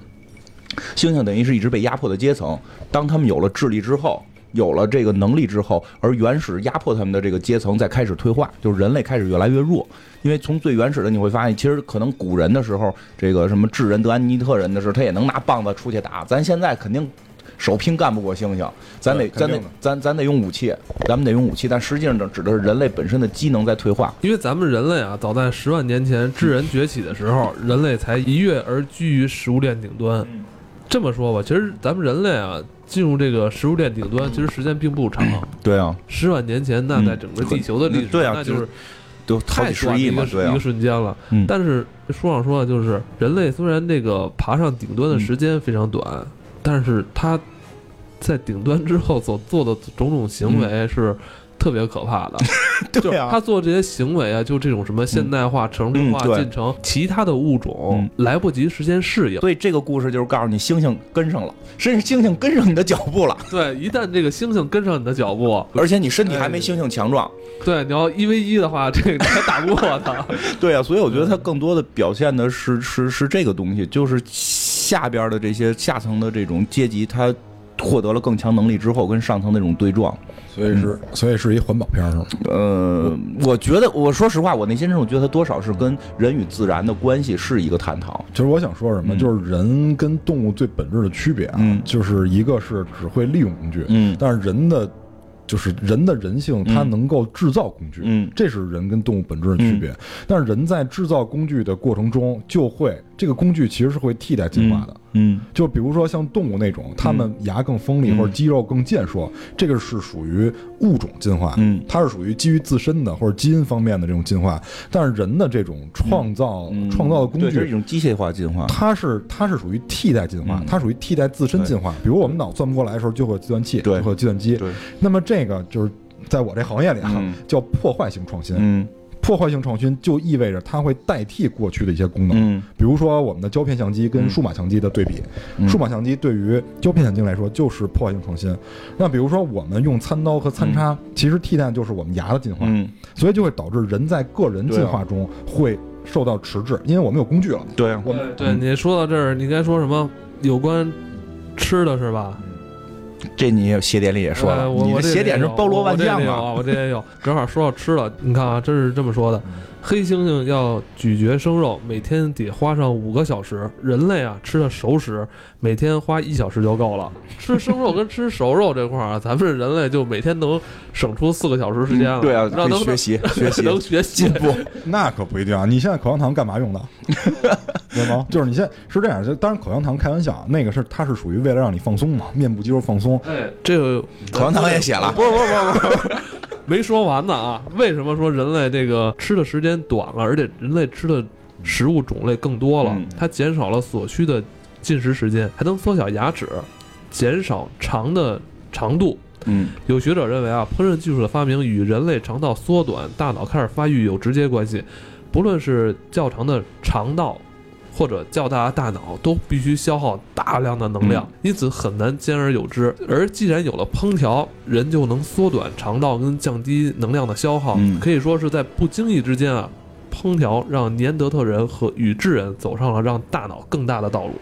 猩猩等于是一直被压迫的阶层，当他们有了智力之后。有了这个能力之后，而原始压迫他们的这个阶层在开始退化，就是人类开始越来越弱。因为从最原始的你会发现，其实可能古人的时候，这个什么智人德安尼特人的时候，他也能拿棒子出去打。咱现在肯定手拼干不过猩猩，咱得咱得咱咱得用武器，咱们得用武器。但实际上指的是人类本身的机能在退化。因为咱们人类啊，早在十万年前智人崛起的时候，人类才一跃而居于食物链顶端。这么说吧，其实咱们人类啊。进入这个食物链顶端，其实时间并不长。对啊，十万年前，那在整个地球的历史，对啊，那就是都太短一个一个瞬间了。但是书上说，就是人类虽然这个爬上顶端的时间非常短，但是他在顶端之后所做的种种行为是。特别可怕的，对啊，他做这些行为啊，就这种什么现代化、城市化进程，其他的物种来不及时间适应。所以这个故事就是告诉你，猩猩跟上了，甚至猩猩跟上你的脚步了。对，一旦这个猩猩跟上你的脚步，而且你身体还没猩猩强壮，对，你要一 v 一的话，这个还打不过他。对啊，所以我觉得他更多的表现的是是是这个东西，就是下边的这些下层的这种阶级，他。获得了更强能力之后，跟上层那种对撞，所以是所以是一环保片是吗？呃，我觉得我说实话，我内心深处觉得它多少是跟人与自然的关系是一个探讨。其实我想说什么，就是人跟动物最本质的区别啊，就是一个是只会利用工具，嗯，但是人的。就是人的人性，它能够制造工具，嗯，这是人跟动物本质的区别。但是人在制造工具的过程中，就会这个工具其实是会替代进化的。嗯，就比如说像动物那种，它们牙更锋利或者肌肉更健硕，这个是属于物种进化，嗯，它是属于基于自身的或者基因方面的这种进化。但是人的这种创造创造的工具，是一种机械化进化，它是它是属于替代进化，它属于替代自身进化。比如我们脑算不过来的时候，就会有计算器，就，会有计算机。对，那么这个就是在我这行业里啊，叫破坏性创新。嗯。破坏性创新就意味着它会代替过去的一些功能，嗯，比如说我们的胶片相机跟数码相机的对比，数码相机对于胶片相机来说就是破坏性创新。那比如说我们用餐刀和餐叉，其实替代就是我们牙的进化，嗯，所以就会导致人在个人进化中会受到迟滞，因为我们有工具了。对，我们对你说到这儿，你该说什么？有关吃的是吧？这你鞋点里也说了，我鞋点是包罗万象啊！我这也有，正好说到吃了，你看啊，真是这么说的。黑猩猩要咀嚼生肉，每天得花上五个小时；人类啊，吃的熟食，每天花一小时就够了。吃生肉跟吃熟肉这块儿啊，咱们人类就每天能省出四个小时时间了。对啊，让 能学习学习能学习进步，那可不一定啊！你现在口香糖干嘛用的？对吗？就是你现在是这样，就当然口香糖开玩笑，那个是它是属于为了让你放松嘛，面部肌肉放松。哎，这个口香糖也写了，不是不是不是。没说完呢啊！为什么说人类这个吃的时间短了，而且人类吃的食物种类更多了？它减少了所需的进食时间，还能缩小牙齿，减少肠的长度。嗯，有学者认为啊，烹饪技术的发明与人类肠道缩短、大脑开始发育有直接关系。不论是较长的肠道。或者较大的大脑都必须消耗大量的能量，因此很难兼而有之。而既然有了烹调，人就能缩短肠道跟降低能量的消耗，可以说是在不经意之间啊，烹调让年德特人和与智人走上了让大脑更大的道路。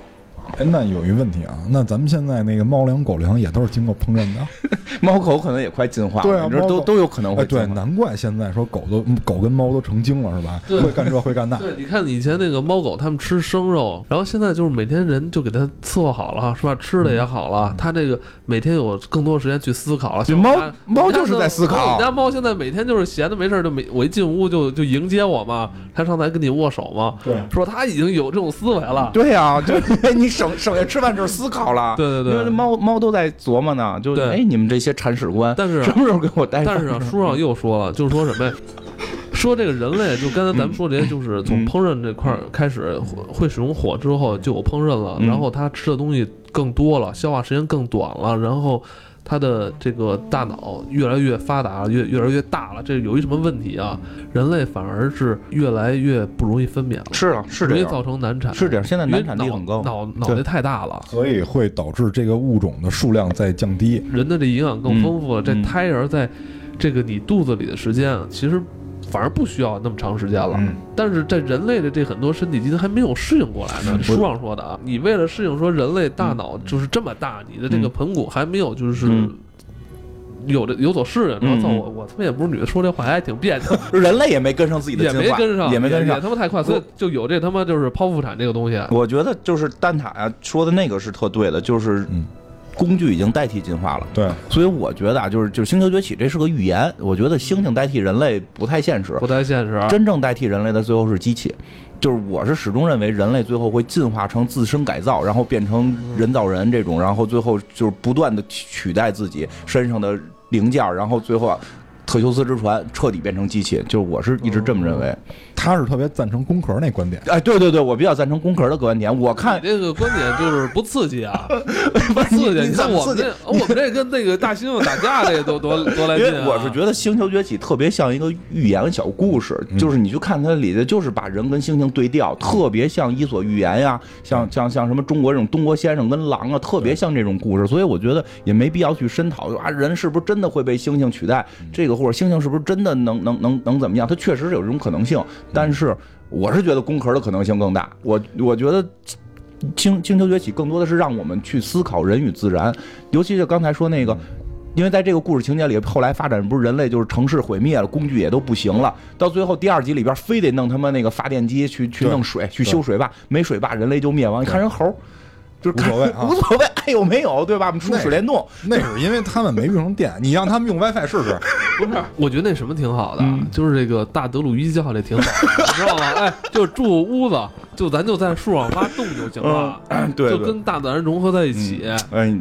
哎，那有一问题啊，那咱们现在那个猫粮、狗粮也都是经过烹饪的，猫狗可能也快进化了，对啊，都都有可能会。对，难怪现在说狗都狗跟猫都成精了，是吧？会干这会干那。对，你看以前那个猫狗，他们吃生肉，然后现在就是每天人就给它伺候好了，是吧？吃的也好了，它这个每天有更多时间去思考了。猫猫就是在思考。你家猫现在每天就是闲的没事就每我一进屋就就迎接我嘛，它上台跟你握手嘛，对，说它已经有这种思维了。对呀，就 你省省下吃饭。就是思考了，对对对，因为猫猫都在琢磨呢，就哎，你们这些铲屎官，但是什么时候给我带？但是啊，书上又说了，就是说什么呀？说这个人类，就刚才咱们说这些，就是从烹饪这块开始会使用火之后就有烹饪了，然后他吃的东西更多了，消化时间更短了，然后。他的这个大脑越来越发达，越越来越大了，这有一什么问题啊？人类反而是越来越不容易分娩了，是啊，是容易造成难产，是这样。现在难产率很高，脑脑袋太大了，所以会导致这个物种的数量在降低，人的这营养更丰富了。这胎儿在这个你肚子里的时间，其实。反而不需要那么长时间了，但是在人类的这很多身体机能还没有适应过来呢。书上说的啊，你为了适应说人类大脑就是这么大，你的这个盆骨还没有就是有的有所适应。然后我我他妈也不是女的，说这话还挺别扭。人类也没跟上自己的也没跟上，也没跟上，也他妈太快，所以就有这他妈就是剖腹产这个东西。我觉得就是蛋塔啊说的那个是特对的，就是嗯。工具已经代替进化了，对，所以我觉得啊，就是就是星球崛起，这是个预言。我觉得猩猩代替人类不太现实，不太现实。真正代替人类的最后是机器，就是我是始终认为人类最后会进化成自身改造，然后变成人造人这种，然后最后就是不断的取代自己身上的零件，然后最后啊。特修斯之船彻底变成机器，就是我是一直这么认为。他是特别赞成工壳那观点。哎，对对对，我比较赞成工壳的观点。我看这个观点就是不刺激啊，不刺激。你看我们这，我们这跟那个大猩猩打架这多多多来劲。我是觉得《星球崛起》特别像一个寓言小故事，就是你去看它里头，就是把人跟猩猩对调，特别像《伊索寓言》呀，像像像什么中国这种东郭先生跟狼啊，特别像这种故事。所以我觉得也没必要去深讨啊，人是不是真的会被猩猩取代？这个。或者猩猩是不是真的能能能能怎么样？它确实是有这种可能性，但是我是觉得工壳的可能性更大。我我觉得星星球崛起更多的是让我们去思考人与自然，尤其是刚才说那个。因为在这个故事情节里，后来发展不是人类就是城市毁灭了，工具也都不行了，到最后第二集里边非得弄他妈那个发电机去去弄水去修水坝，没水坝人类就灭亡。你看人猴，就是无所谓啊，无所谓，爱有没有，对吧？我们出水帘洞，那是因为他们没用上电，你让他们用 WiFi 试试。不是，我觉得那什么挺好的，就是这个大德鲁伊教这挺好，的，你知道吗？哎，就住屋子，就咱就在树上挖洞就行了，对，就跟大自然融合在一起。哎。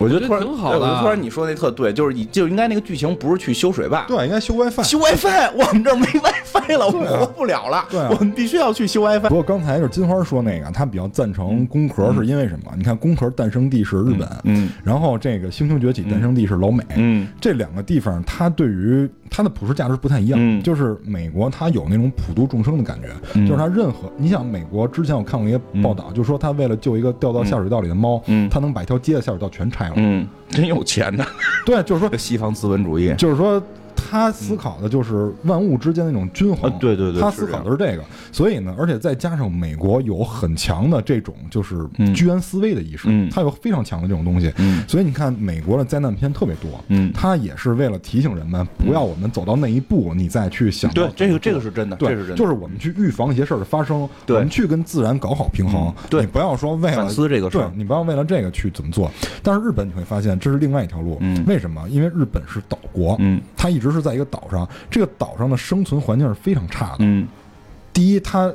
我觉得突然挺好的。突然你说那特对，就是你就应该那个剧情不是去修水坝，对，应该修 WiFi。修 WiFi，我们这儿没 WiFi 了，我们活不了了。对，我们必须要去修 WiFi。不过刚才就是金花说那个，他比较赞成工壳，是因为什么？你看工壳诞生地是日本，嗯，然后这个星球崛起诞生地是老美，嗯，这两个地方它对于它的普世价值不太一样。就是美国它有那种普度众生的感觉，就是它任何你想美国之前我看过一个报道，就说他为了救一个掉到下水道里的猫，嗯，他能把一条街的下水道全拆了，嗯。真有钱呢，对，就是说 西方资本主义，就是说。他思考的就是万物之间那种均衡，对对对，他思考的是这个，所以呢，而且再加上美国有很强的这种就是居安思危的意识，他有非常强的这种东西，所以你看美国的灾难片特别多，嗯，他也是为了提醒人们不要我们走到那一步，你再去想，对，这个这个是真的，对，是真的，就是我们去预防一些事儿的发生，我们去跟自然搞好平衡，对，你不要说为了反思这个事儿，你不要为了这个去怎么做，但是日本你会发现这是另外一条路，嗯，为什么？因为日本是岛国，嗯，它一直是在一个岛上。这个岛上的生存环境是非常差的。嗯，第一，它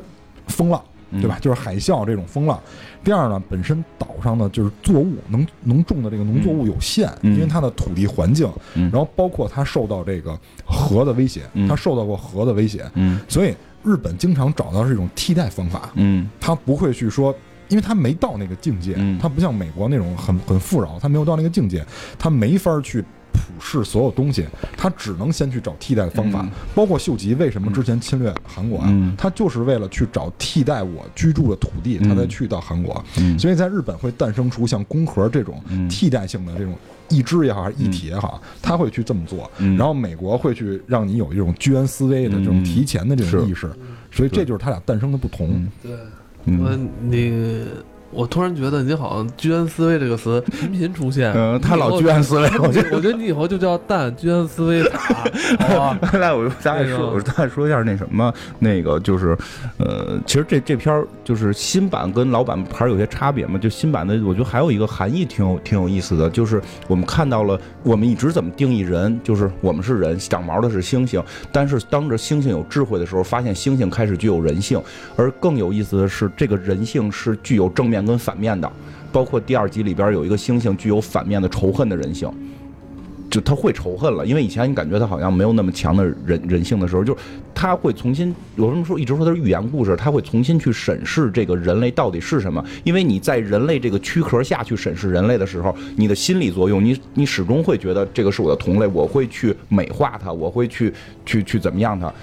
风浪，对吧？就是海啸这种风浪。第二呢，本身岛上的就是作物能能种的这个农作物有限，因为它的土地环境，然后包括它受到这个河的威胁，它受到过河的威胁。嗯，所以日本经常找到是一种替代方法。嗯，它不会去说，因为他没到那个境界，他不像美国那种很很富饶，他没有到那个境界，他没法去。普世所有东西，他只能先去找替代的方法，包括秀吉为什么之前侵略韩国啊？他就是为了去找替代我居住的土地，他才去到韩国。所以在日本会诞生出像宫壳这种替代性的这种一支也好，还是一体也好，他会去这么做。然后美国会去让你有一种居安思危的这种提前的这种意识，所以这就是他俩诞生的不同。对，嗯，你。我突然觉得你好像“居安思危”这个词 频频出现。嗯，他老居安思危。我觉得，我觉得你以后就叫“蛋居安思危塔”。来，我大概说，我大概说一下那什么，那个就是，呃，其实这这篇儿就是新版跟老版还是有些差别嘛。就新版的，我觉得还有一个含义挺有挺有意思的，就是我们看到了，我们一直怎么定义人，就是我们是人，长毛的是猩猩。但是当着猩猩有智慧的时候，发现猩猩开始具有人性，而更有意思的是，这个人性是具有正面。跟反面的，包括第二集里边有一个猩猩具有反面的仇恨的人性，就他会仇恨了，因为以前你感觉他好像没有那么强的人人性的时候，就是他会重新，有什么说一直说他是寓言故事，他会重新去审视这个人类到底是什么，因为你在人类这个躯壳下去审视人类的时候，你的心理作用，你你始终会觉得这个是我的同类，我会去美化他，我会去去去怎么样他。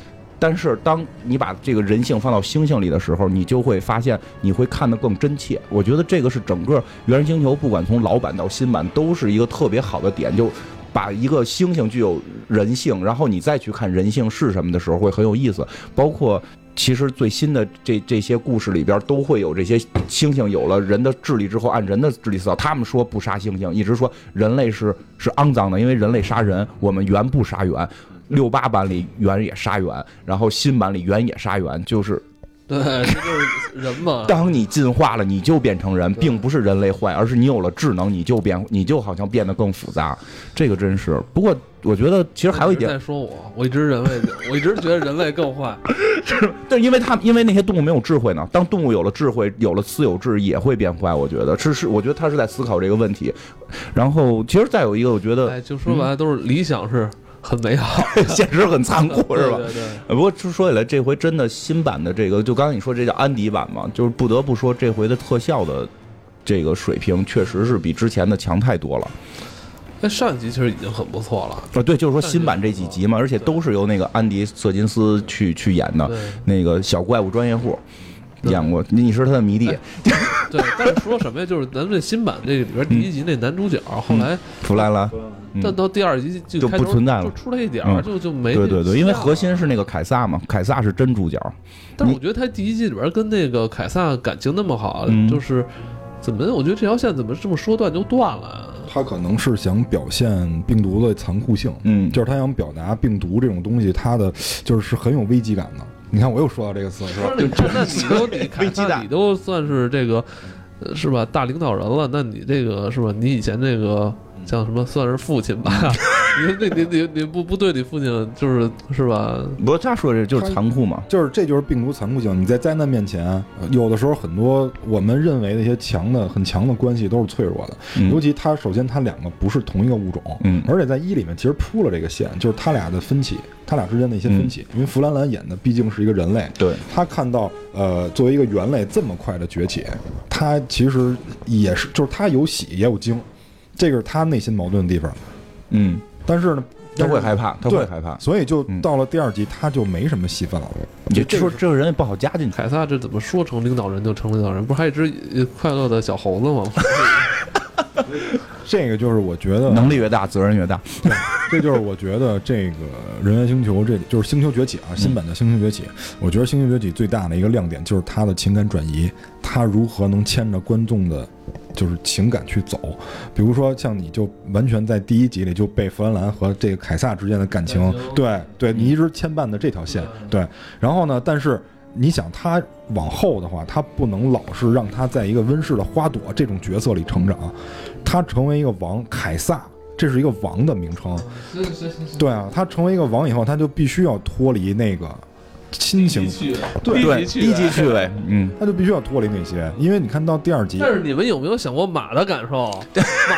但是，当你把这个人性放到猩猩里的时候，你就会发现，你会看得更真切。我觉得这个是整个《原人星球》，不管从老版到新版，都是一个特别好的点，就把一个猩猩具有人性，然后你再去看人性是什么的时候，会很有意思。包括其实最新的这这些故事里边，都会有这些猩猩有了人的智力之后，按人的智力思考。他们说不杀猩猩，一直说人类是是肮脏的，因为人类杀人，我们原不杀原。六八版里猿也杀猿，然后新版里猿也杀猿，就是，对，这就是人嘛。当你进化了，你就变成人，并不是人类坏，而是你有了智能，你就变，你就好像变得更复杂。这个真是。不过我觉得其实还有一点。在说我，我一直认为，我一直觉得人类更坏。是，但因为他因为那些动物没有智慧呢。当动物有了智慧，有了私有制，也会变坏。我觉得是是，我觉得他是在思考这个问题。然后其实再有一个，我觉得，哎，就说白了都是理想是。很美好，现实很残酷，是吧？对对。不过说起来，这回真的新版的这个，就刚才你说这叫安迪版嘛，就是不得不说，这回的特效的这个水平确实是比之前的强太多了。那上一集其实已经很不错了。啊，对，就是说新版这几集嘛，而且都是由那个安迪·瑟金斯去去演的，那个小怪物专业户演过，你是他的迷弟。对，但是说什么呀？就是咱们这新版这里边第一集那男主角，后来出来了，但到第二集就不存在了，就出来一点儿，就就没。对对对，因为核心是那个凯撒嘛，凯撒是真主角。但是我觉得他第一季里边跟那个凯撒感情那么好，就是怎么？我觉得这条线怎么这么说断就断了？他可能是想表现病毒的残酷性，嗯，就是他想表达病毒这种东西，它的就是是很有危机感的。你看，我又说到这个词，是吧？就那你都你看那，你都算是这个，是吧？大领导人了，那你这个是吧？你以前这个。像什么算是父亲吧？你你你你不不对你父亲就是是吧？不，他说这就是残酷嘛，就是这就是病毒残酷性。你在灾难面前，有的时候很多我们认为的一些强的很强的关系都是脆弱的。尤其他首先他两个不是同一个物种，嗯，而且在一里面其实铺了这个线，就是他俩的分歧，他俩之间的一些分歧。因为弗兰兰演的毕竟是一个人类，对，他看到呃作为一个猿类这么快的崛起，他其实也是就是他有喜也有惊。这个是他内心矛盾的地方，嗯，但是呢，他会害怕，他会害怕，所以就到了第二集，他就没什么戏份了。你说这个人也不好加进去。凯撒这怎么说成领导人就成领导人？不是还有一只快乐的小猴子吗？这个就是我觉得能力越大，责任越大。对，这就是我觉得这个人猿星球，这就是星球崛起啊，新版的星球崛起。我觉得星球崛起最大的一个亮点就是它的情感转移，它如何能牵着观众的。就是情感去走，比如说像你就完全在第一集里就被弗兰兰和这个凯撒之间的感情，对对，你一直牵绊的这条线，对。然后呢，但是你想他往后的话，他不能老是让他在一个温室的花朵这种角色里成长，他成为一个王，凯撒这是一个王的名称，对啊，他成为一个王以后，他就必须要脱离那个。亲情，对对，低级趣味，嗯，他就必须要脱离那些，因为你看到第二集。但是你们有没有想过马的感受？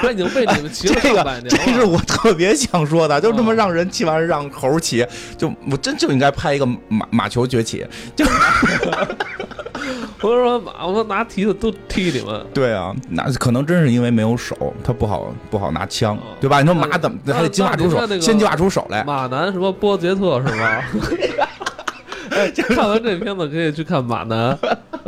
马已经被你们骑了上百年了。这是我特别想说的，就这么让人骑完让猴骑，就我真就应该拍一个马马球崛起。就我说马，我说拿蹄子都踢你们。对啊，那可能真是因为没有手，他不好不好拿枪，对吧？你说马怎么还得进化出手？先进化出手来。马男什么波杰特是吗？看完这片子可以去看马男，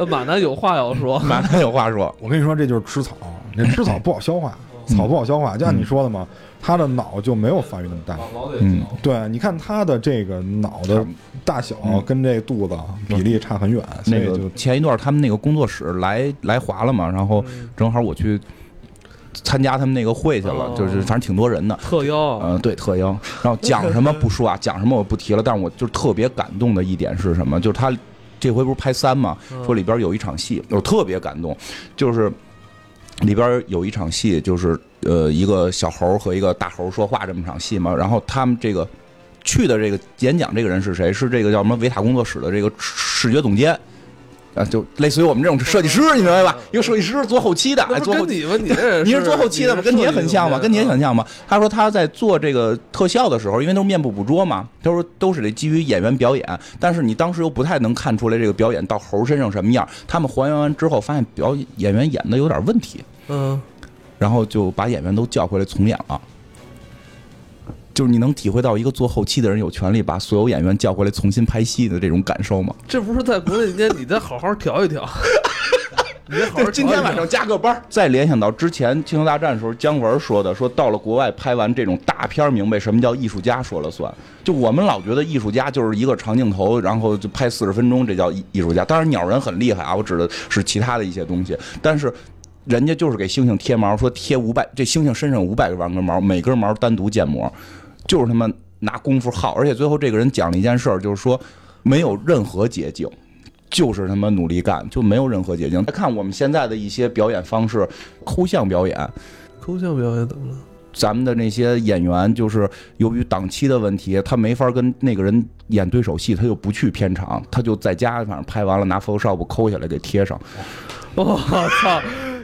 马男有话要说。马男有话说，我跟你说，这就是吃草，那吃草不好消化，草不好消化，就像你说的嘛，他的脑就没有发育那么大。嗯，对，你看他的这个脑的大小跟这肚子比例差很远。那个前一段他们那个工作室来来华了嘛，然后正好我去。参加他们那个会去了，就是反正挺多人的。特邀，嗯，对，特邀。然后讲什么不说啊，讲什么我不提了。但是我就特别感动的一点是什么？就是他这回不是拍三嘛，说里边有一场戏，我特别感动，就是里边有一场戏，就是呃一个小猴和一个大猴说话这么场戏嘛。然后他们这个去的这个演讲这个人是谁？是这个叫什么维塔工作室的这个视觉总监。啊，就类似于我们这种设计师，你明白吧？一个设计师做后期的，做跟你们，你这你是做后期的吗？跟你也很像吗？跟你也很像吗？他说他在做这个特效的时候，因为都是面部捕捉嘛，他说都是得基于演员表演，但是你当时又不太能看出来这个表演到猴身上什么样。他们还原完之后，发现表演员演的有点问题，嗯，然后就把演员都叫回来重演了。就是你能体会到一个做后期的人有权利把所有演员叫回来重新拍戏的这种感受吗？这不是在国内间你再好好调一调，你好好今天晚上加个班。再联想到之前《星球大战》的时候，姜文说的，说到了国外拍完这种大片，明白什么叫艺术家说了算。就我们老觉得艺术家就是一个长镜头，然后就拍四十分钟，这叫艺艺术家。当然鸟人很厉害啊，我指的是其他的一些东西。但是人家就是给猩猩贴毛，说贴五百，这猩猩身上五百个万根毛，每根毛单独建模。就是他妈拿功夫耗，而且最后这个人讲了一件事儿，就是说没有任何捷径，就是他妈努力干，就没有任何捷径。看我们现在的一些表演方式，抠像表演，抠像表演怎么了？咱们的那些演员就是由于档期的问题，他没法跟那个人演对手戏，他就不去片场，他就在家反正拍完了拿 Photoshop 抠下来给贴上。我操！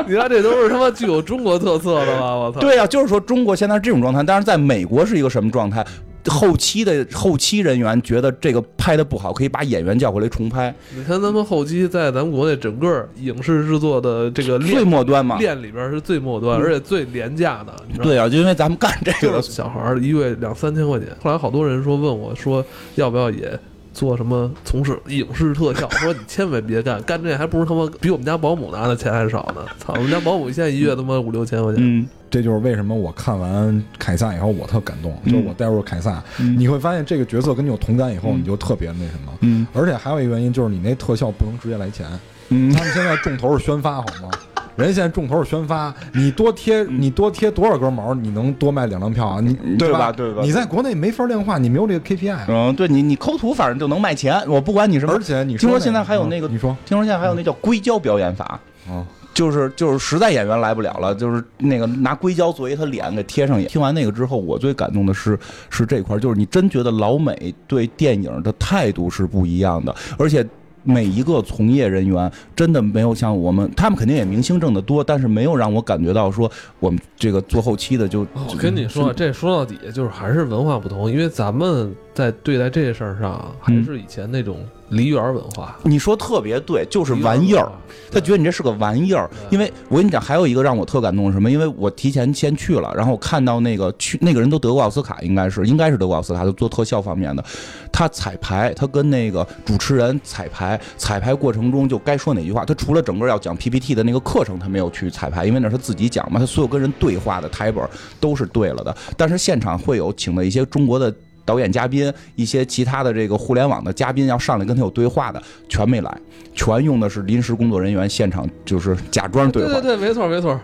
你看这都是他妈具有中国特色的吧？我操！对呀，就是说中国现在是这种状态，但是在美国是一个什么状态？后期的后期人员觉得这个拍的不好，可以把演员叫回来重拍。你看咱们后期在咱们国内整个影视制作的这个最末端嘛，链里边是最末端，而且最廉价的。对啊，就因为咱们干这个，小孩一个月两三千块钱。后来好多人说问我说要不要也。做什么从事影视特效，说你千万别干，干这还不如他妈比我们家保姆拿的钱还少呢。操，我们家保姆现在一月他妈五六千块钱。嗯，这就是为什么我看完凯撒以后我特感动，就是我带入凯撒，你会发现这个角色跟你有同感以后，你就特别那什么。嗯，而且还有一个原因就是你那特效不能直接来钱。嗯，他们现在重头是宣发，好吗？人家现在重头是宣发，你多贴你多贴多少根毛，你能多卖两张票啊？你对吧？对吧？你在国内没法量化，你没有这个 KPI。嗯，对你你抠图反正就能卖钱，我不管你什么。而且你听说现在还有那个，你说听说现在还有那叫硅胶表演法，嗯，就是就是实在演员来不了了，就是那个拿硅胶作为他脸给贴上去。听完那个之后，我最感动的是是这块，就是你真觉得老美对电影的态度是不一样的，而且。每一个从业人员真的没有像我们，他们肯定也明星挣得多，但是没有让我感觉到说我们这个做后期的就。我跟你说，这说到底就是还是文化不同，因为咱们在对待这事儿上还是以前那种。梨园文化，你说特别对，就是玩意儿。他觉得你这是个玩意儿，因为我跟你讲，还有一个让我特感动是什么？因为我提前先去了，然后我看到那个去那个人都得过奥斯卡，应该是应该是得过奥斯卡，就做特效方面的。他彩排，他跟那个主持人彩排，彩排过程中就该说哪句话。他除了整个要讲 PPT 的那个课程，他没有去彩排，因为那是他自己讲嘛。他所有跟人对话的台本都是对了的，但是现场会有请的一些中国的。导演嘉宾，一些其他的这个互联网的嘉宾要上来跟他有对话的，全没来，全用的是临时工作人员现场就是假装对话。对对对，没错没错。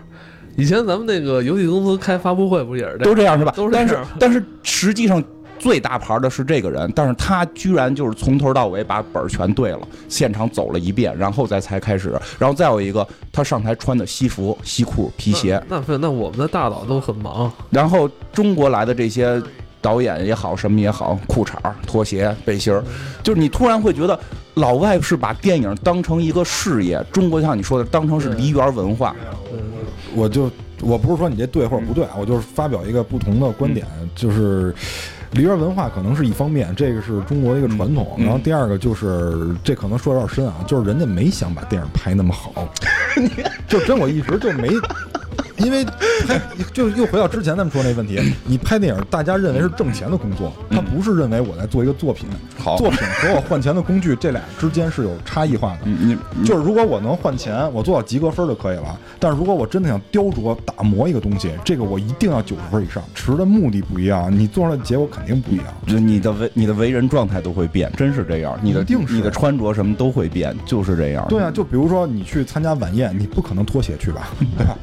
以前咱们那个游戏公司开发布会不也是都这样是吧？都是但是但是实际上最大牌的是这个人，但是他居然就是从头到尾把本儿全对了，现场走了一遍，然后再才开始。然后再有一个，他上台穿的西服、西裤、皮鞋。那那我们的大佬都很忙。然后中国来的这些。导演也好，什么也好，裤衩、拖鞋、背心儿，就是你突然会觉得，老外是把电影当成一个事业，中国像你说的，当成是梨园文化。我就我不是说你这对或者不对，我就是发表一个不同的观点，就是梨园文化可能是一方面，这个是中国的一个传统。然后第二个就是这可能说有点深啊，就是人家没想把电影拍那么好，就真我一直就没。因为拍就又回到之前咱们说那问题，你拍电影，大家认为是挣钱的工作，他不是认为我在做一个作品。好，作品和我换钱的工具，这俩之间是有差异化的。你就是如果我能换钱，我做到及格分就可以了。但是如果我真的想雕琢、打磨一个东西，这个我一定要九十分以上。持的目的不一样，你做出来的结果肯定不一样。就你的为你的为人状态都会变，真是这样。你的定你的穿着什么都会变，就是这样。对啊，就比如说你去参加晚宴，你不可能脱鞋去吧？对吧？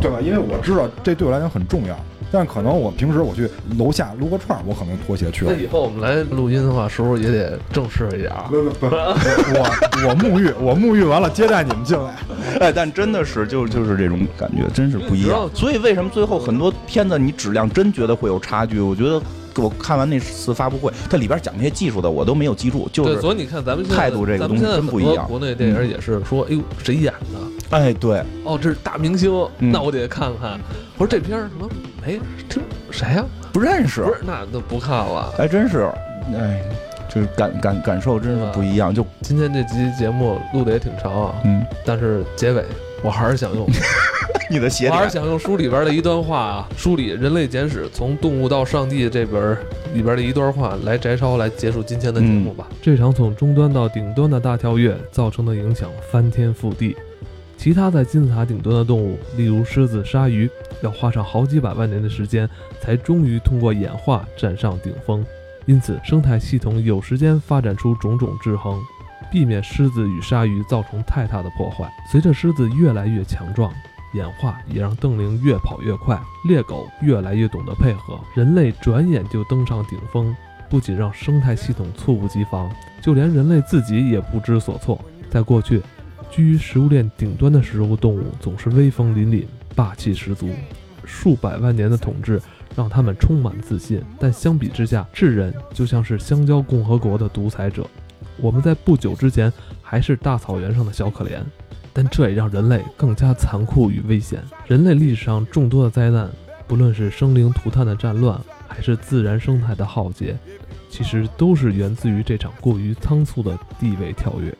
对吧？因为我知道这对我来讲很重要，但可能我平时我去楼下撸个串，我可能拖鞋去了。那以后我们来录音的话，是不是也得正式一点？不不不，我我沐浴，我沐浴完了接待你们进来。哎，但真的是就就是这种感觉，真是不一样。所以为什么最后很多片子你质量真觉得会有差距？我觉得我看完那次发布会，它里边讲那些技术的我都没有记住。就是所以你看咱们态度这个东西真不一样。国内电影也是说，哎呦，谁演的？哎，对，哦，这是大明星，那我得看看。我说这片什么？哎，这谁呀？不认识。不是，那都不看了。还真是，哎，就是感感感受真是不一样。就今天这集节目录的也挺长啊，嗯，但是结尾我还是想用 你的鞋，我还是想用书里边的一段话啊，书里《人类简史：从动物到上帝》这本里边的一段话来摘抄，来结束今天的节目吧。这场从终端到顶端的大跳跃造成的影响翻天覆地。其他在金字塔顶端的动物，例如狮子、鲨鱼，要花上好几百万年的时间，才终于通过演化站上顶峰。因此，生态系统有时间发展出种种制衡，避免狮子与鲨鱼造成太大的破坏。随着狮子越来越强壮，演化也让瞪羚越跑越快，猎狗越来越懂得配合，人类转眼就登上顶峰。不仅让生态系统猝不及防，就连人类自己也不知所措。在过去。居于食物链顶端的食肉动物总是威风凛凛、霸气十足，数百万年的统治让他们充满自信。但相比之下，智人就像是香蕉共和国的独裁者。我们在不久之前还是大草原上的小可怜，但这也让人类更加残酷与危险。人类历史上众多的灾难，不论是生灵涂炭的战乱，还是自然生态的浩劫，其实都是源自于这场过于仓促的地位跳跃。